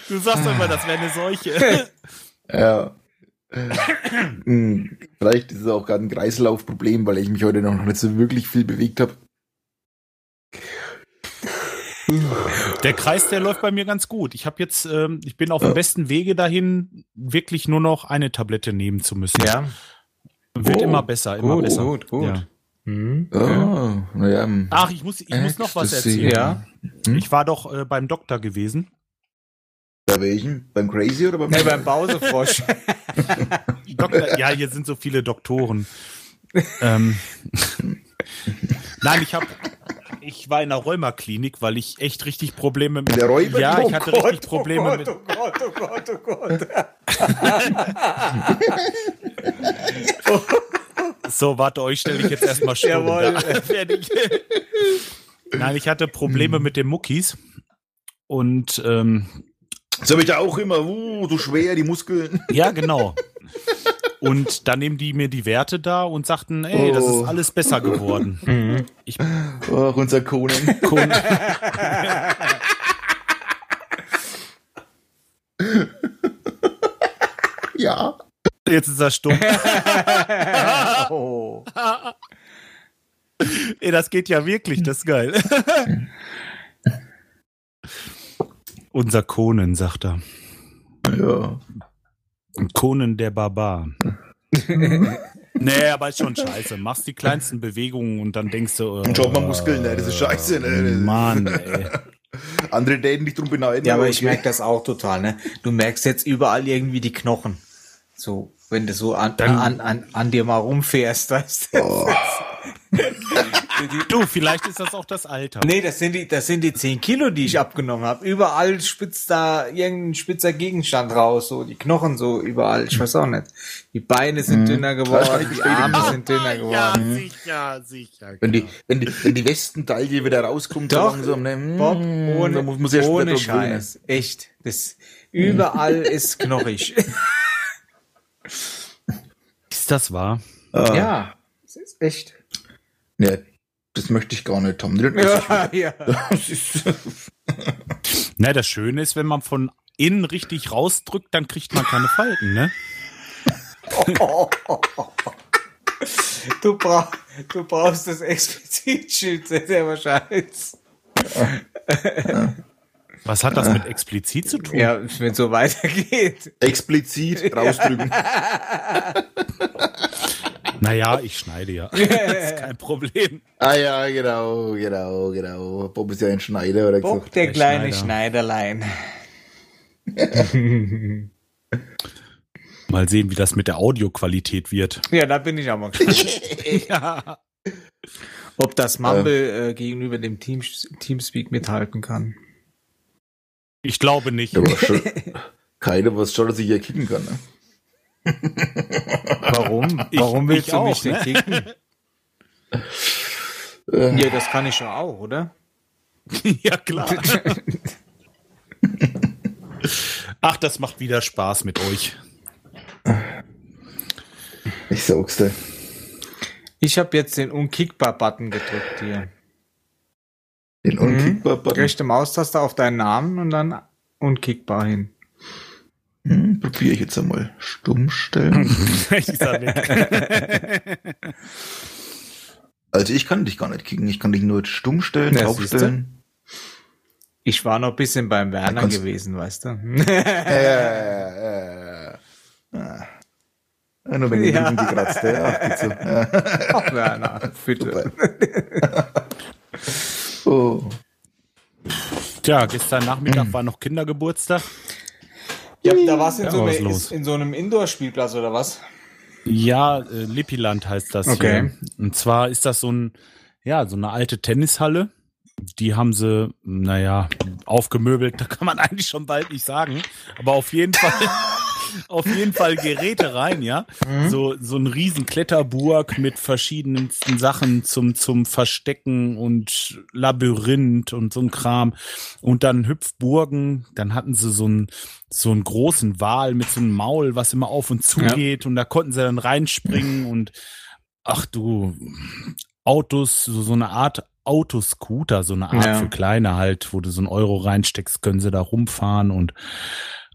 Du sagst doch immer, das wäre eine Seuche. ja, Hm, Vielleicht ist es auch gerade ein Kreislaufproblem, weil ich mich heute noch nicht so wirklich viel bewegt habe. Der Kreis, der läuft bei mir ganz gut. Ich habe jetzt, ähm, ich bin auf dem besten Wege dahin, wirklich nur noch eine Tablette nehmen zu müssen. Ja. Wird Oh, immer besser, immer gut, besser. gut, gut. Ja. Mhm. Oh, naja. Ach, ich muss, ich muss noch was erzählen. Ja. Hm? Ich war doch äh, beim Doktor gewesen. Bei welchem? Beim Crazy oder beim Nee, beim Bausefrosch. Doktor, ja, hier sind so viele Doktoren. ähm, Nein, ich habe, ich war in der Rheumaklinik, weil ich echt richtig Probleme mit. In der Räuber? Ja, ich Oh hatte Gott, richtig Probleme oh mit. Gott, oh Gott, oh Gott, oh Gott. So, warte, euch stelle ich jetzt erstmal Stunden Jawohl. da. Fertig. Nein, ich hatte Probleme mit den Muckis. Und ähm, Das habe ich da auch immer. Uh, so schwer, die Muskeln. ja, genau. Und dann nehmen die mir die Werte da und sagten, ey, das Oh. ist alles besser geworden. Mhm. Ich Oh, unser Conan. Kun ja. Jetzt ist er stumm. Oh. Ey, das geht ja wirklich, das ist geil. Unser Konen, sagt er. Ja. Konen der Barbar. nee, aber ist schon scheiße. Machst die kleinsten Bewegungen und dann denkst du. Und schaut mal Muskeln, ne? Das ist scheiße, ne? Mann, ey. Andere daten dich drum beneiden. Ja, aber ich merke das auch total, ne? Du merkst jetzt überall irgendwie die Knochen. So, wenn du so an, Dann- an, an, an dir mal rumfährst, weißt du? Oh. Du, vielleicht ist das auch das Alter. Nee, das sind die, das sind die 10 Kilo, die ich abgenommen habe. Überall spitzt da irgendein spitzer Gegenstand raus, so die Knochen so überall. Ich weiß auch nicht. Die Beine sind dünner geworden, die. Arme sind dünner Ja, geworden. sicher, sicher. Wenn die, wenn die, wenn die Westentaille wieder rauskommt, Doch, so langsam, ne? mm, Bob, ohne, muss, mal ohne. Scheiß. Echt. Das, überall ist knochig. Ist das wahr? Ah, Ja, das ist echt. Ne, das möchte ich gar nicht haben. Das ist- Ja, ja. Das ist, Na, das Schöne ist, wenn man von innen richtig rausdrückt, dann kriegt man keine Falten, ne? Du, brauch, du brauchst das Explizitschild sehr wahrscheinlich. Was hat das mit explizit zu tun? Ja, wenn es so weitergeht. explizit rausdrücken. Naja, ich schneide ja. das ist kein Problem. Ah ja, genau, genau, genau. Bob ist ja ein Schneider, oder Bob, gesagt. der der kleine Schneider. Schneiderlein. Mal sehen, wie das mit der Audioqualität wird. Ja, da bin ich auch mal gespannt. ja. Ob das Mumble äh, gegenüber dem Team, Teamspeak mithalten kann. Ich glaube nicht. Aber schon, keine, was schon, dass ich hier kicken kann. Ne? Warum? Ich- Warum willst ich du auch, mich denn ne? kicken? Äh, Ja, das kann ich schon auch, oder? ja, klar. Ach, das macht wieder Spaß mit euch. Ich sag's dir. Ich habe jetzt den Unkickbar-Button gedrückt hier. Den Unkickbar-Button. Rechte Maustaste auf deinen Namen und dann Unkickbar hin. Hm, probiere ich jetzt einmal. Stumm stellen. Also ich kann dich gar nicht kicken. Ich kann dich nur stumm stellen, Ja, aufstellen. Ich war noch ein bisschen beim Werner gewesen, weißt du? Äh, äh, äh. Ja, Nur wenn die Ja. Rücken gekratzt. Ja. Ja. Ach, Werner, bitte. Oh. Tja, gestern Nachmittag war noch Kindergeburtstag. Ja, da war's in, Ja, so, was eine, in so einem Indoor-Spielplatz oder was? Ja, äh, Lippiland heißt das Okay. hier. Und zwar ist das so ein, ja, so eine alte Tennishalle. Die haben sie, naja, aufgemöbelt, da kann man eigentlich schon bald nicht sagen. Aber auf jeden Fall, auf jeden Fall Geräte rein, ja. So, so ein riesen Kletterburg mit verschiedensten Sachen zum, zum Verstecken und Labyrinth und so ein Kram. Und dann Hüpfburgen. Dann hatten sie so einen, so einen großen Wal mit so einem Maul, was immer auf und zu Ja. geht. Und da konnten sie dann reinspringen und ach du, Autos, so, so eine Art Autoscooter, so eine Art Ja. für Kleine halt, wo du so einen Euro reinsteckst, können sie da rumfahren und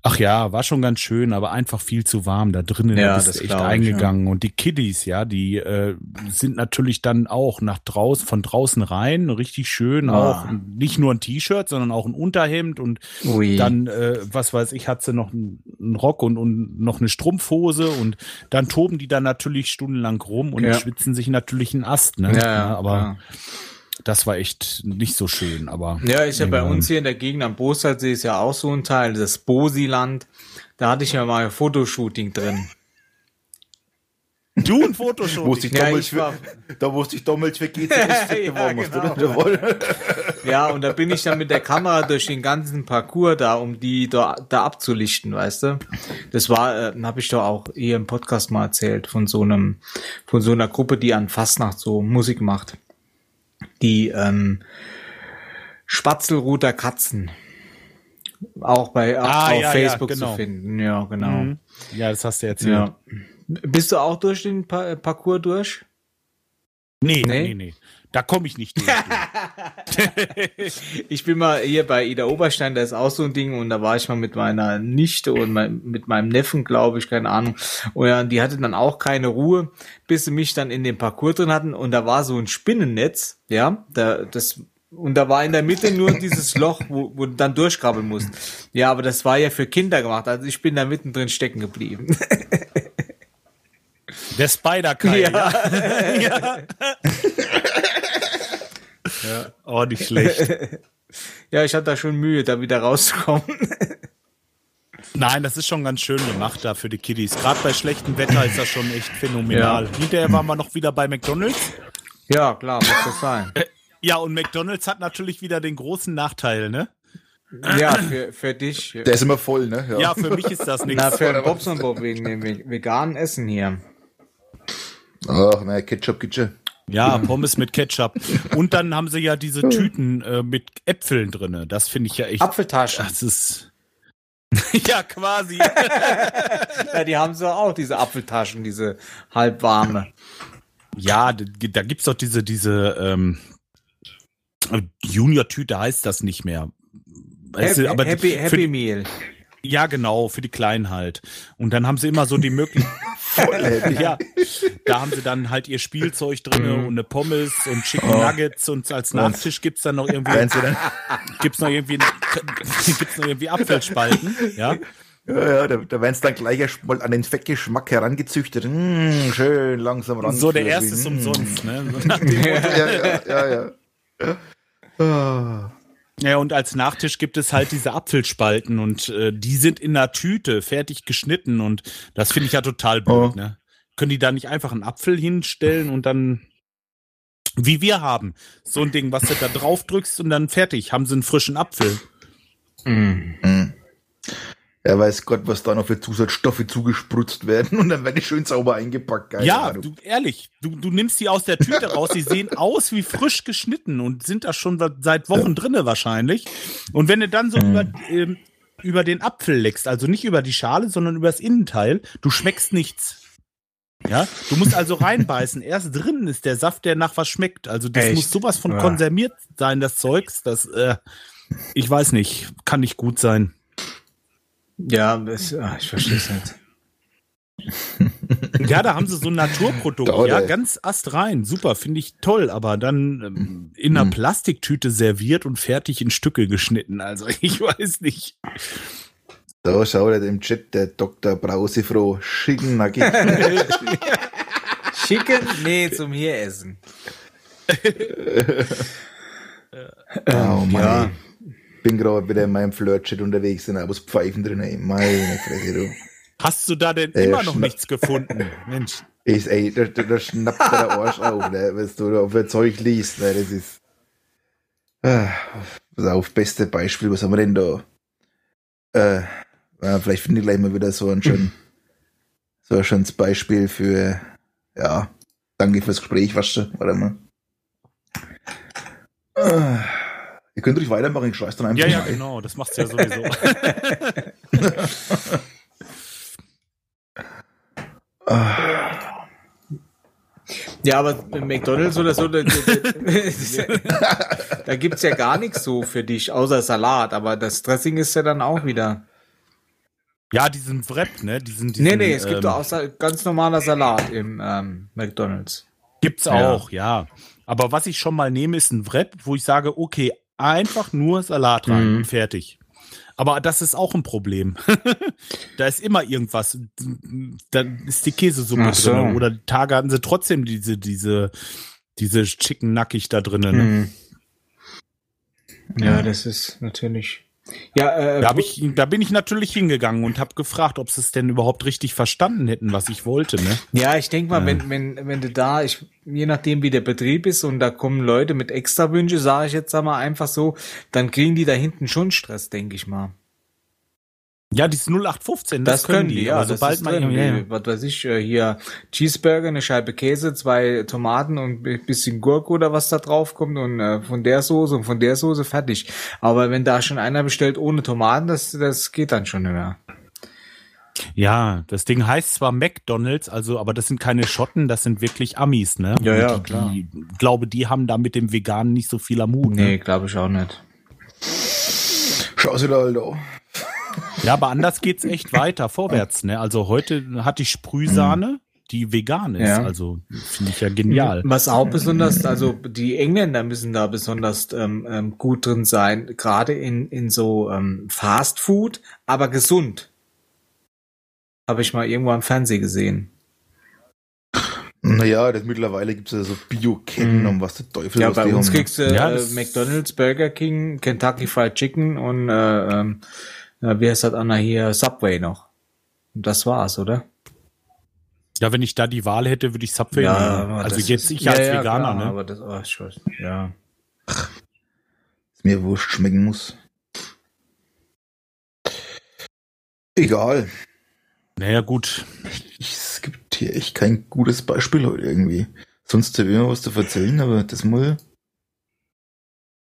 Ach ja, war schon ganz schön, aber einfach viel zu warm da drinnen. Ja, da bist das echt eingegangen. Und die Kiddies, ja, die äh, sind natürlich dann auch nach draußen, von draußen rein, richtig schön, Ah. auch nicht nur ein T-Shirt, sondern auch ein Unterhemd und Ui. dann, äh, was weiß ich, hat sie noch einen Rock und, und noch eine Strumpfhose und dann toben die dann natürlich stundenlang rum und Ja. schwitzen sich natürlich einen Ast, ne? ja, ja, aber ja. Das war echt nicht so schön, aber. Ja, ist ja bei uns hier in der Gegend am Bosalsee ist ja auch so ein Teil, das Bosiland. Da hatte ich ja mal ein Fotoshooting drin. Du ein Fotoshooting. Wusste ich Ja, ich war- da wusste ich damals für GCS Ja, genau. oder? Jawohl. Ja, und da bin ich dann mit der Kamera durch den ganzen Parcours da, um die da, da abzulichten, weißt du? Das war, äh, habe ich doch auch hier im Podcast mal erzählt, von so einem, von so einer Gruppe, die an Fastnacht so Musik macht. Die ähm, Spatzelruter Katzen. Auch bei auch Ah, auf ja, ja, Facebook genau. zu finden. Ja, genau. Mhm. Ja, das hast du erzählt. Ja. Bist du auch durch den pa Parcours durch? Nee, Nee? nee, nee. Da komme ich nicht durch. du. Ich bin mal hier bei Ida Oberstein, da ist auch so ein Ding und da war ich mal mit meiner Nichte und mein, mit meinem Neffen, glaube ich, keine Ahnung. Und ja, die hatte dann auch keine Ruhe, bis sie mich dann in den Parcours drin hatten und da war so ein Spinnennetz, ja, da, das, und da war in der Mitte nur dieses Loch, wo, wo du dann durchkrabbeln musst. Ja, aber das war ja für Kinder gemacht, also ich bin da mittendrin stecken geblieben. Der Spider-Kai. Ja. Ja. ja. Oh, nicht schlecht. ja, ich hatte da schon Mühe, da wieder rauszukommen. Nein, das ist schon ganz schön gemacht da für die Kiddies. Gerade bei schlechtem Wetter ist das schon echt phänomenal. Hinterher waren wir noch wieder bei McDonalds. ja, klar, muss das sein. Ja, und McDonalds hat natürlich wieder den großen Nachteil, ne? Ja, für, für dich. Der ist immer voll, ne? Ja, für mich ist das nichts. Na, für den Bobs und Bob wegen dem ve- veganen Essen hier. Ach, naja, Ketchup ja. Ja, Pommes mit Ketchup. Und dann haben sie ja diese Tüten äh, mit Äpfeln drinne. Das finde ich ja echt. Apfeltaschen. Das ist. ja, quasi. Ja, die haben so auch, diese Apfeltaschen, diese halbwarme. Ja, da gibt's doch diese, diese ähm, Junior-Tüte heißt das nicht mehr. Weißt Happy, du, aber Happy, für Happy die, Meal. ja, genau, für die Kleinen halt. Und dann haben sie immer so die Möglichkeit, ja, da haben sie dann halt ihr Spielzeug drinne und eine Pommes und Chicken Nuggets und als Nachtisch gibt's dann noch irgendwie, gibt's noch irgendwie, gibt's noch irgendwie Apfelspalten, ja. Ja, ja, da, da werden es dann gleich erst mal an den Fettgeschmack herangezüchtet. Mm, schön langsam ran. So der erste ist umsonst, ne? So. Ja, ja, ja, ja. Ah. Ja, und als Nachtisch gibt es halt diese Apfelspalten und äh, die sind in einer Tüte fertig geschnitten und das finde ich ja total blöd, Oh. ne? Können die da nicht einfach einen Apfel hinstellen und dann wie wir haben, so ein Ding, was du da drauf drückst und dann fertig, haben sie einen frischen Apfel. Mm. Er weiß Gott, was da noch für Zusatzstoffe zugesprutzt werden und dann werden die schön sauber eingepackt. Keine ja, Ahnung. du, ehrlich, du, du nimmst die aus der Tüte raus, die sehen aus wie frisch geschnitten und sind da schon seit Wochen drinne wahrscheinlich. Und wenn du dann so über, ähm, über den Apfel leckst, also nicht über die Schale, sondern über das Innenteil, du schmeckst nichts. Ja, du musst also reinbeißen. Erst drinnen ist der Saft, der nach was schmeckt. Also das Echt? muss sowas von Ja. konserviert sein, das Zeugs. Das, äh, ich weiß nicht, kann nicht gut sein. Ja, das, ah, ich verstehe es nicht. Ja, da haben sie so ein Naturprodukt, Dauert, ja, ey. ganz astrein, super, finde ich toll, aber dann ähm, in einer Mhm. Plastiktüte serviert und fertig in Stücke geschnitten. Also ich weiß nicht. Da schaut er im Chat der Dr. Brausefroh. Schicken Nugget. Chicken? Nee, zum hier essen. oh Mann. ja. Ey. Bin gerade wieder in meinem Flirt-Chat unterwegs habe das Pfeifen drin. Ey. Meine Fresse, du. Hast du da denn Äh, immer noch nichts gefunden? Mensch. Ist, ey, da, da, schnappt der Arsch auf, ne, wenn du auf das Zeug liest. Ne, das ist. Ah, pass auf, beste Beispiel, was haben wir denn da? Äh, ja, vielleicht finde ich gleich mal wieder so ein schön, so ein schönes Beispiel für, ja, danke fürs Gespräch, weißt du, warte mal. Ah, ihr könnt ruhig weitermachen, ich scheiß dann einfach Ja, ja, mal. genau, das macht's ja sowieso. Ah, Ja, aber McDonalds oder so, da, da, da gibt's ja gar nichts so für dich, außer Salat. Aber das Dressing ist ja dann auch wieder. Ja, diesen Wrap, ne? Diesen, diesen, nee, nee, es gibt ähm, auch ganz normaler Salat im ähm, McDonalds. Gibt's Ja. auch, ja. Aber was ich schon mal nehme, ist ein Wrap, wo ich sage, okay, einfach nur Salat rein Mhm. und fertig. Aber das ist auch ein Problem. da ist immer irgendwas. Da ist die Käsesuppe so. drin. Oder die Tage hatten sie trotzdem diese, diese, diese Chicken Nackig da drinnen. Ne? Mhm. Ja, das ist natürlich. Ja, äh, Da, hab ich, da bin ich natürlich hingegangen und habe gefragt, ob sie es denn überhaupt richtig verstanden hätten, was ich wollte. Ne? Ja, ich denke mal, wenn, wenn, wenn du da, ich, je nachdem wie der Betrieb ist und da kommen Leute mit Extrawünsche, sage ich jetzt einmal einfach so, dann kriegen die da hinten schon Stress, denke ich mal. Ja, dieses 0815, das, können die. ja. aber das sobald ist man drin. ja, ja. Wie, was weiß ich, äh, hier Cheeseburger, eine Scheibe Käse, zwei Tomaten und ein bisschen Gurke oder was da drauf kommt und äh, von der Soße und von der Soße fertig. Aber wenn da schon einer bestellt ohne Tomaten, das, das geht dann schon nicht mehr. Ja, das Ding heißt zwar McDonalds, also, aber das sind keine Schotten, das sind wirklich Amis, ne? Ja, ja, die, klar. Die, glaube, die haben da mit dem Veganen nicht so viel am Hut. Nee, Ne? glaube ich auch nicht. Schau sie da halt auch. Ja, aber anders geht's echt weiter, vorwärts, ne? Also heute hatte ich Sprühsahne, die vegan ist. Ja. Also finde ich ja genial. Was auch besonders, also die Engländer müssen da besonders ähm, ähm, gut drin sein, gerade in, in so ähm, Fast Food, aber gesund. Habe ich mal irgendwo am Fernsehen gesehen. Naja, das mittlerweile gibt's ja so Bio-Ketten Mhm. und was der Teufel Ja, was bei uns haben. kriegst du Ja, äh, das- McDonald's, Burger King, Kentucky Fried Chicken und äh, ähm, äh, wie heißt das Anna hier, Subway noch. Und das war's, oder? Ja, wenn ich da die Wahl hätte, würde ich Subway nehmen. aber Also jetzt ist- ich ja, als ja, Veganer, klar, ne? Aber das, oh, ich weiß, ja. Dass mir Wurst schmecken muss. Egal. Naja, gut. Ich, es gibt hier echt kein gutes Beispiel heute irgendwie. Sonst habe ich immer was zu erzählen, aber das mal.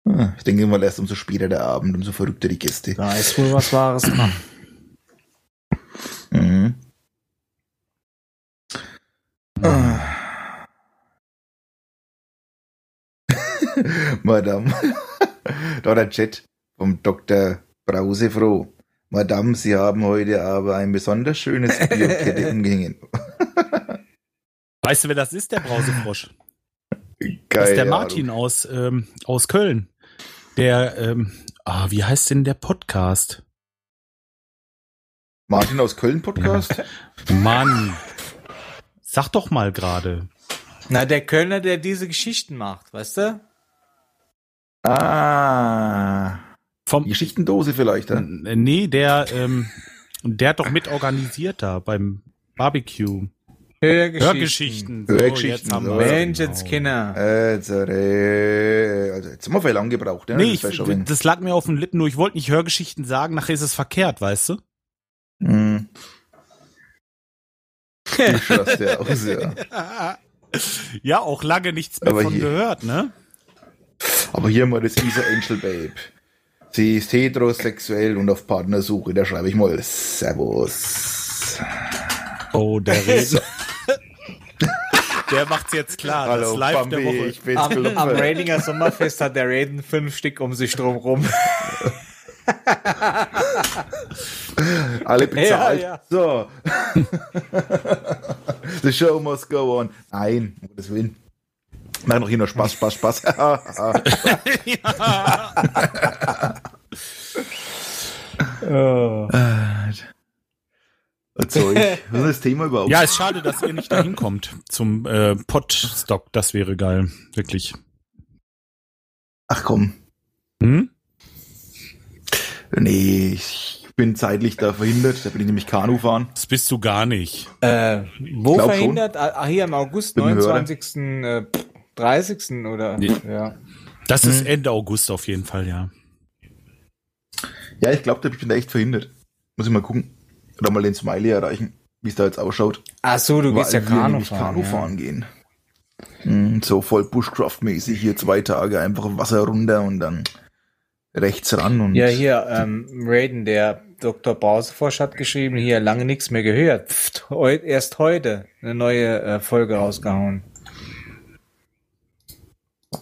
Ah, ich denke mal erst umso später der Abend, umso verrückter die Gäste. Da ist wohl was Wahres dran. Mhm. Ah. Madame, da der Chat vom Dr. Brause froh. Madame, Sie haben heute aber ein besonders schönes Biokette umgehängt. Weißt du, wer das ist, der Brausefrosch? Geil. Das ist der Martin aus, ähm, aus Köln. Der, ähm, ah, wie heißt denn der Podcast? Martin aus Köln Podcast? Mann. Sag doch mal gerade. Na, der Kölner, der diese Geschichten macht, weißt du? Ah. Vom, Geschichtendose vielleicht, ja? Äh, Nee, der, ähm, der hat doch mitorganisiert da beim Barbecue. Hörgeschichten. Hörgeschichten. Hörgeschichten, jetzt haben so. wir's, Mensch, genau. jetzt Kinder. Also, äh, also jetzt haben wir viel lang gebraucht, ja? Nee, Das ich, das lag mir auf den Lippen, nur ich wollte nicht Hörgeschichten sagen, nachher ist es verkehrt, weißt du? Hm. Du schaust ja aus, ja. ja, auch lange nichts mehr Aber von hier- gehört, ne? Aber hier mal das Isa Angel Babe. Sie ist heterosexuell und auf Partnersuche. Da schreibe ich mal Servus. Oh, der redet. Der macht's jetzt klar. das ist live der Woche. ich bin's Am, am. Ratinger Sommerfest hat der Raiden fünf Stück um sich drum rum. Alle bezahlt. Ja, ja. So. The show must go on. Nein, um Gottes Willen. Mach noch hier noch Spaß, Spaß, Spaß. Zeug. Was ist das Thema überhaupt? Ja, ist schade, dass ihr nicht dahin kommt zum äh, Podstock. Das wäre geil, wirklich. Ach komm. Hm? Nee, ich bin zeitlich da verhindert. Da bin ich nämlich Kanu fahren. Das bist du gar nicht. Äh, wo verhindert? Ah, hier im August, Bin Hörer. 29. Äh, 30. oder? Nee. Ja. Das ist Hm. Ende August auf jeden Fall, ja. Ja, ich glaube, ich bin da echt verhindert. Muss ich mal gucken. Oder mal den Smiley erreichen, wie es da jetzt ausschaut. Ach so, du gehst ja Weil Kanu fahren. Kanu ja. fahren gehen. Mm, So voll Bushcraft-mäßig hier zwei Tage einfach Wasser runter und dann rechts ran und Ja, hier, ähm, Raiden, der Dr. Brauseforsch hat geschrieben, hier lange nichts mehr gehört. Pft, heut, erst heute eine neue äh, Folge rausgehauen.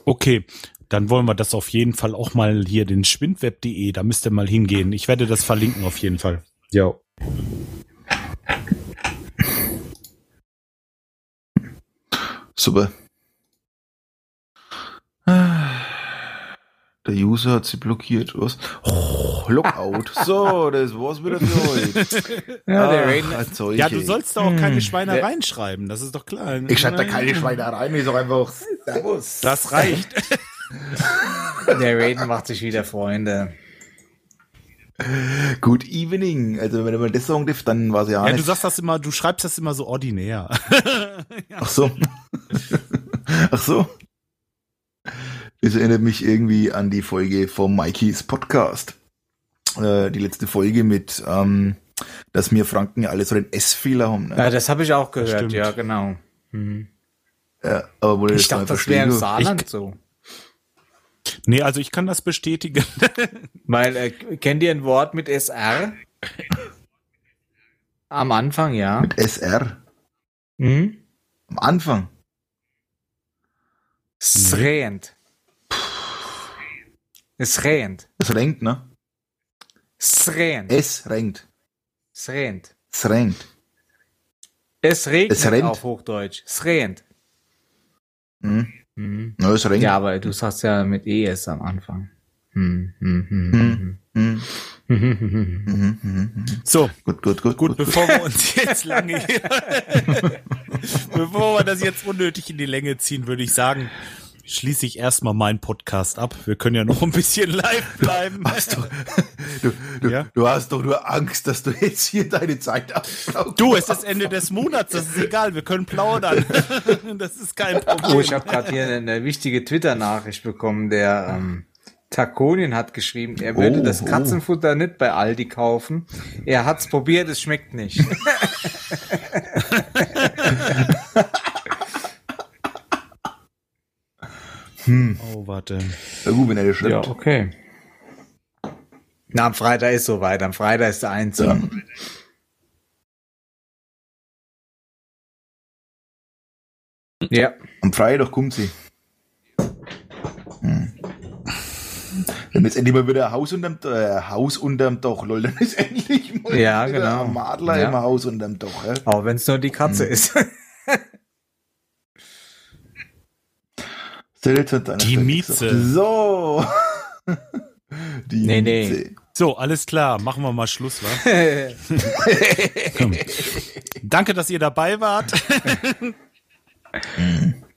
Okay, dann wollen wir das auf jeden Fall auch mal hier den schwindweb.de, da müsst ihr mal hingehen. Ich werde das verlinken auf jeden Fall. Ja. Super. Der User hat sie blockiert. Was? Oh, Lockout. So, das war's wieder für heute. Ja, der Ach, Ja, du ey. sollst da auch keine Hm. Schweinereien schreiben, das ist doch klar. Ich schreibe da keine Schweinereien, ich sag einfach Servus. Das reicht. der Raiden macht sich wieder Freunde. Good evening. Also wenn man das sagen darf, dann war es ja, Ja, du nicht. sagst das immer, du schreibst das immer so ordinär. Ach so. Ach so. Das erinnert mich irgendwie an die Folge vom Mikeys Podcast. Äh, die letzte Folge mit, ähm, dass wir Franken ja alle so den S-Fehler haben. Ne? Ja, das habe ich auch gehört, Stimmt. ja, genau. Hm. Ja, aber wo Ich dachte, das wäre im Saarland so. Nee, also ich kann das bestätigen. Weil, äh, kennt ihr ein Wort mit SR? Am Anfang, ja. Mit SR. Hm? Am Anfang. Srent. Es rennt. Es renkt, ne? Srent. Es renkt. Srent. Es renkt. Es regnet Es rennt. auf Hochdeutsch. Srent. Hm. Mhm. Ja, es renkt. Ja, aber du sagst ja mit ES am Anfang. Hm, hm, hm, Hm. Hm. hm, hm, hm, hm. Mhm, mhm, mhm. So, Gut, gut, gut, gut, bevor wir uns jetzt lange hier, bevor wir das jetzt unnötig in die Länge ziehen, würde ich sagen, schließe ich erstmal meinen Podcast ab. Wir können ja noch ein bisschen live bleiben. Hast du, du, du, Ja? du hast doch nur Angst, dass du jetzt hier deine Zeit absaugst. Du, es ist Ende des Monats, das ist egal, wir können plaudern. Das ist kein Problem. Oh, ich habe gerade hier eine, wichtige Twitter-Nachricht bekommen. Der ähm, Takonien hat geschrieben, er würde Oh, das oh. Katzenfutter nicht bei Aldi kaufen. Er hat's probiert, es schmeckt nicht. Oh, warte. Ja, gut, wenn er das ja, okay. Na, am Freitag ist soweit. Am Freitag ist der Einzug. Ja. Ja. Am Freitag kommt sie. Hm. Dann ist endlich mal wieder ein Haus unterm, äh, Haus unterm Dach, lol. Dann ist endlich mal Ja, wieder genau. ein Madler Ja. im Haus unterm Dach. Ja? Auch wenn es nur die Hm. Katze ist. So, jetzt hat einer Die Mieze. So. Die Nee, nee. Mieze. So, alles klar, machen wir mal Schluss, wa? Danke, dass ihr dabei wart.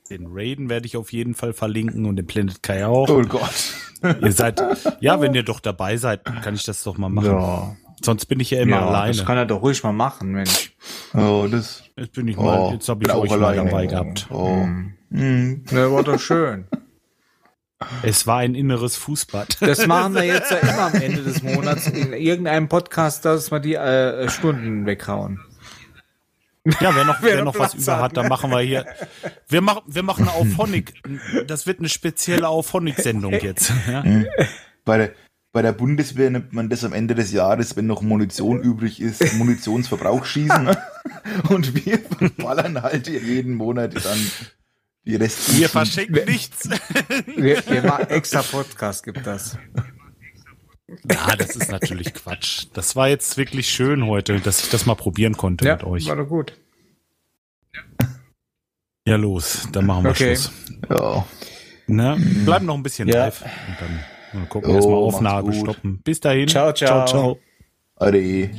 Den Raiden werde ich auf jeden Fall verlinken und den Planet Kai auch. Oh Gott. Ihr seid, ja, wenn ihr doch dabei seid, kann ich das doch mal machen. ja. Sonst bin ich ja immer ja, alleine. Das kann er doch ruhig mal machen, Mensch. Oh, das. Jetzt bin ich mal, Oh, jetzt habe ich auch euch mal alleine. dabei gehabt. Oh. Hm. Ne, war doch schön. Es war ein inneres Fußbad. Das machen wir jetzt ja immer am Ende des Monats in irgendeinem Podcast, dass wir die äh, Stunden weghauen. Ja, wer noch, Wer wer noch noch was Platz über hat, dann machen wir hier. Wir machen, wir machen eine Auphonic. Das wird eine spezielle Auphonic-Sendung jetzt. Ja? Bei der, bei der Bundeswehr nimmt man das am Ende des Jahres, wenn noch Munition übrig ist, Munitionsverbrauch schießen. Und wir verballern halt jeden Monat dann die Rest. Wir verschenken nichts. Wir, wir machen extra Podcast, gibt das. Ja, das ist natürlich Quatsch. Das war jetzt wirklich schön heute, dass ich das mal probieren konnte mit euch. war doch gut. Ja, los, dann machen wir Okay. Schluss. Ja. Ne? Bleiben noch ein bisschen Ja. live. Und dann mal gucken, Oh, erstmal Aufnahme stoppen. Bis dahin. Ciao, ciao. ciao. ciao. Ade.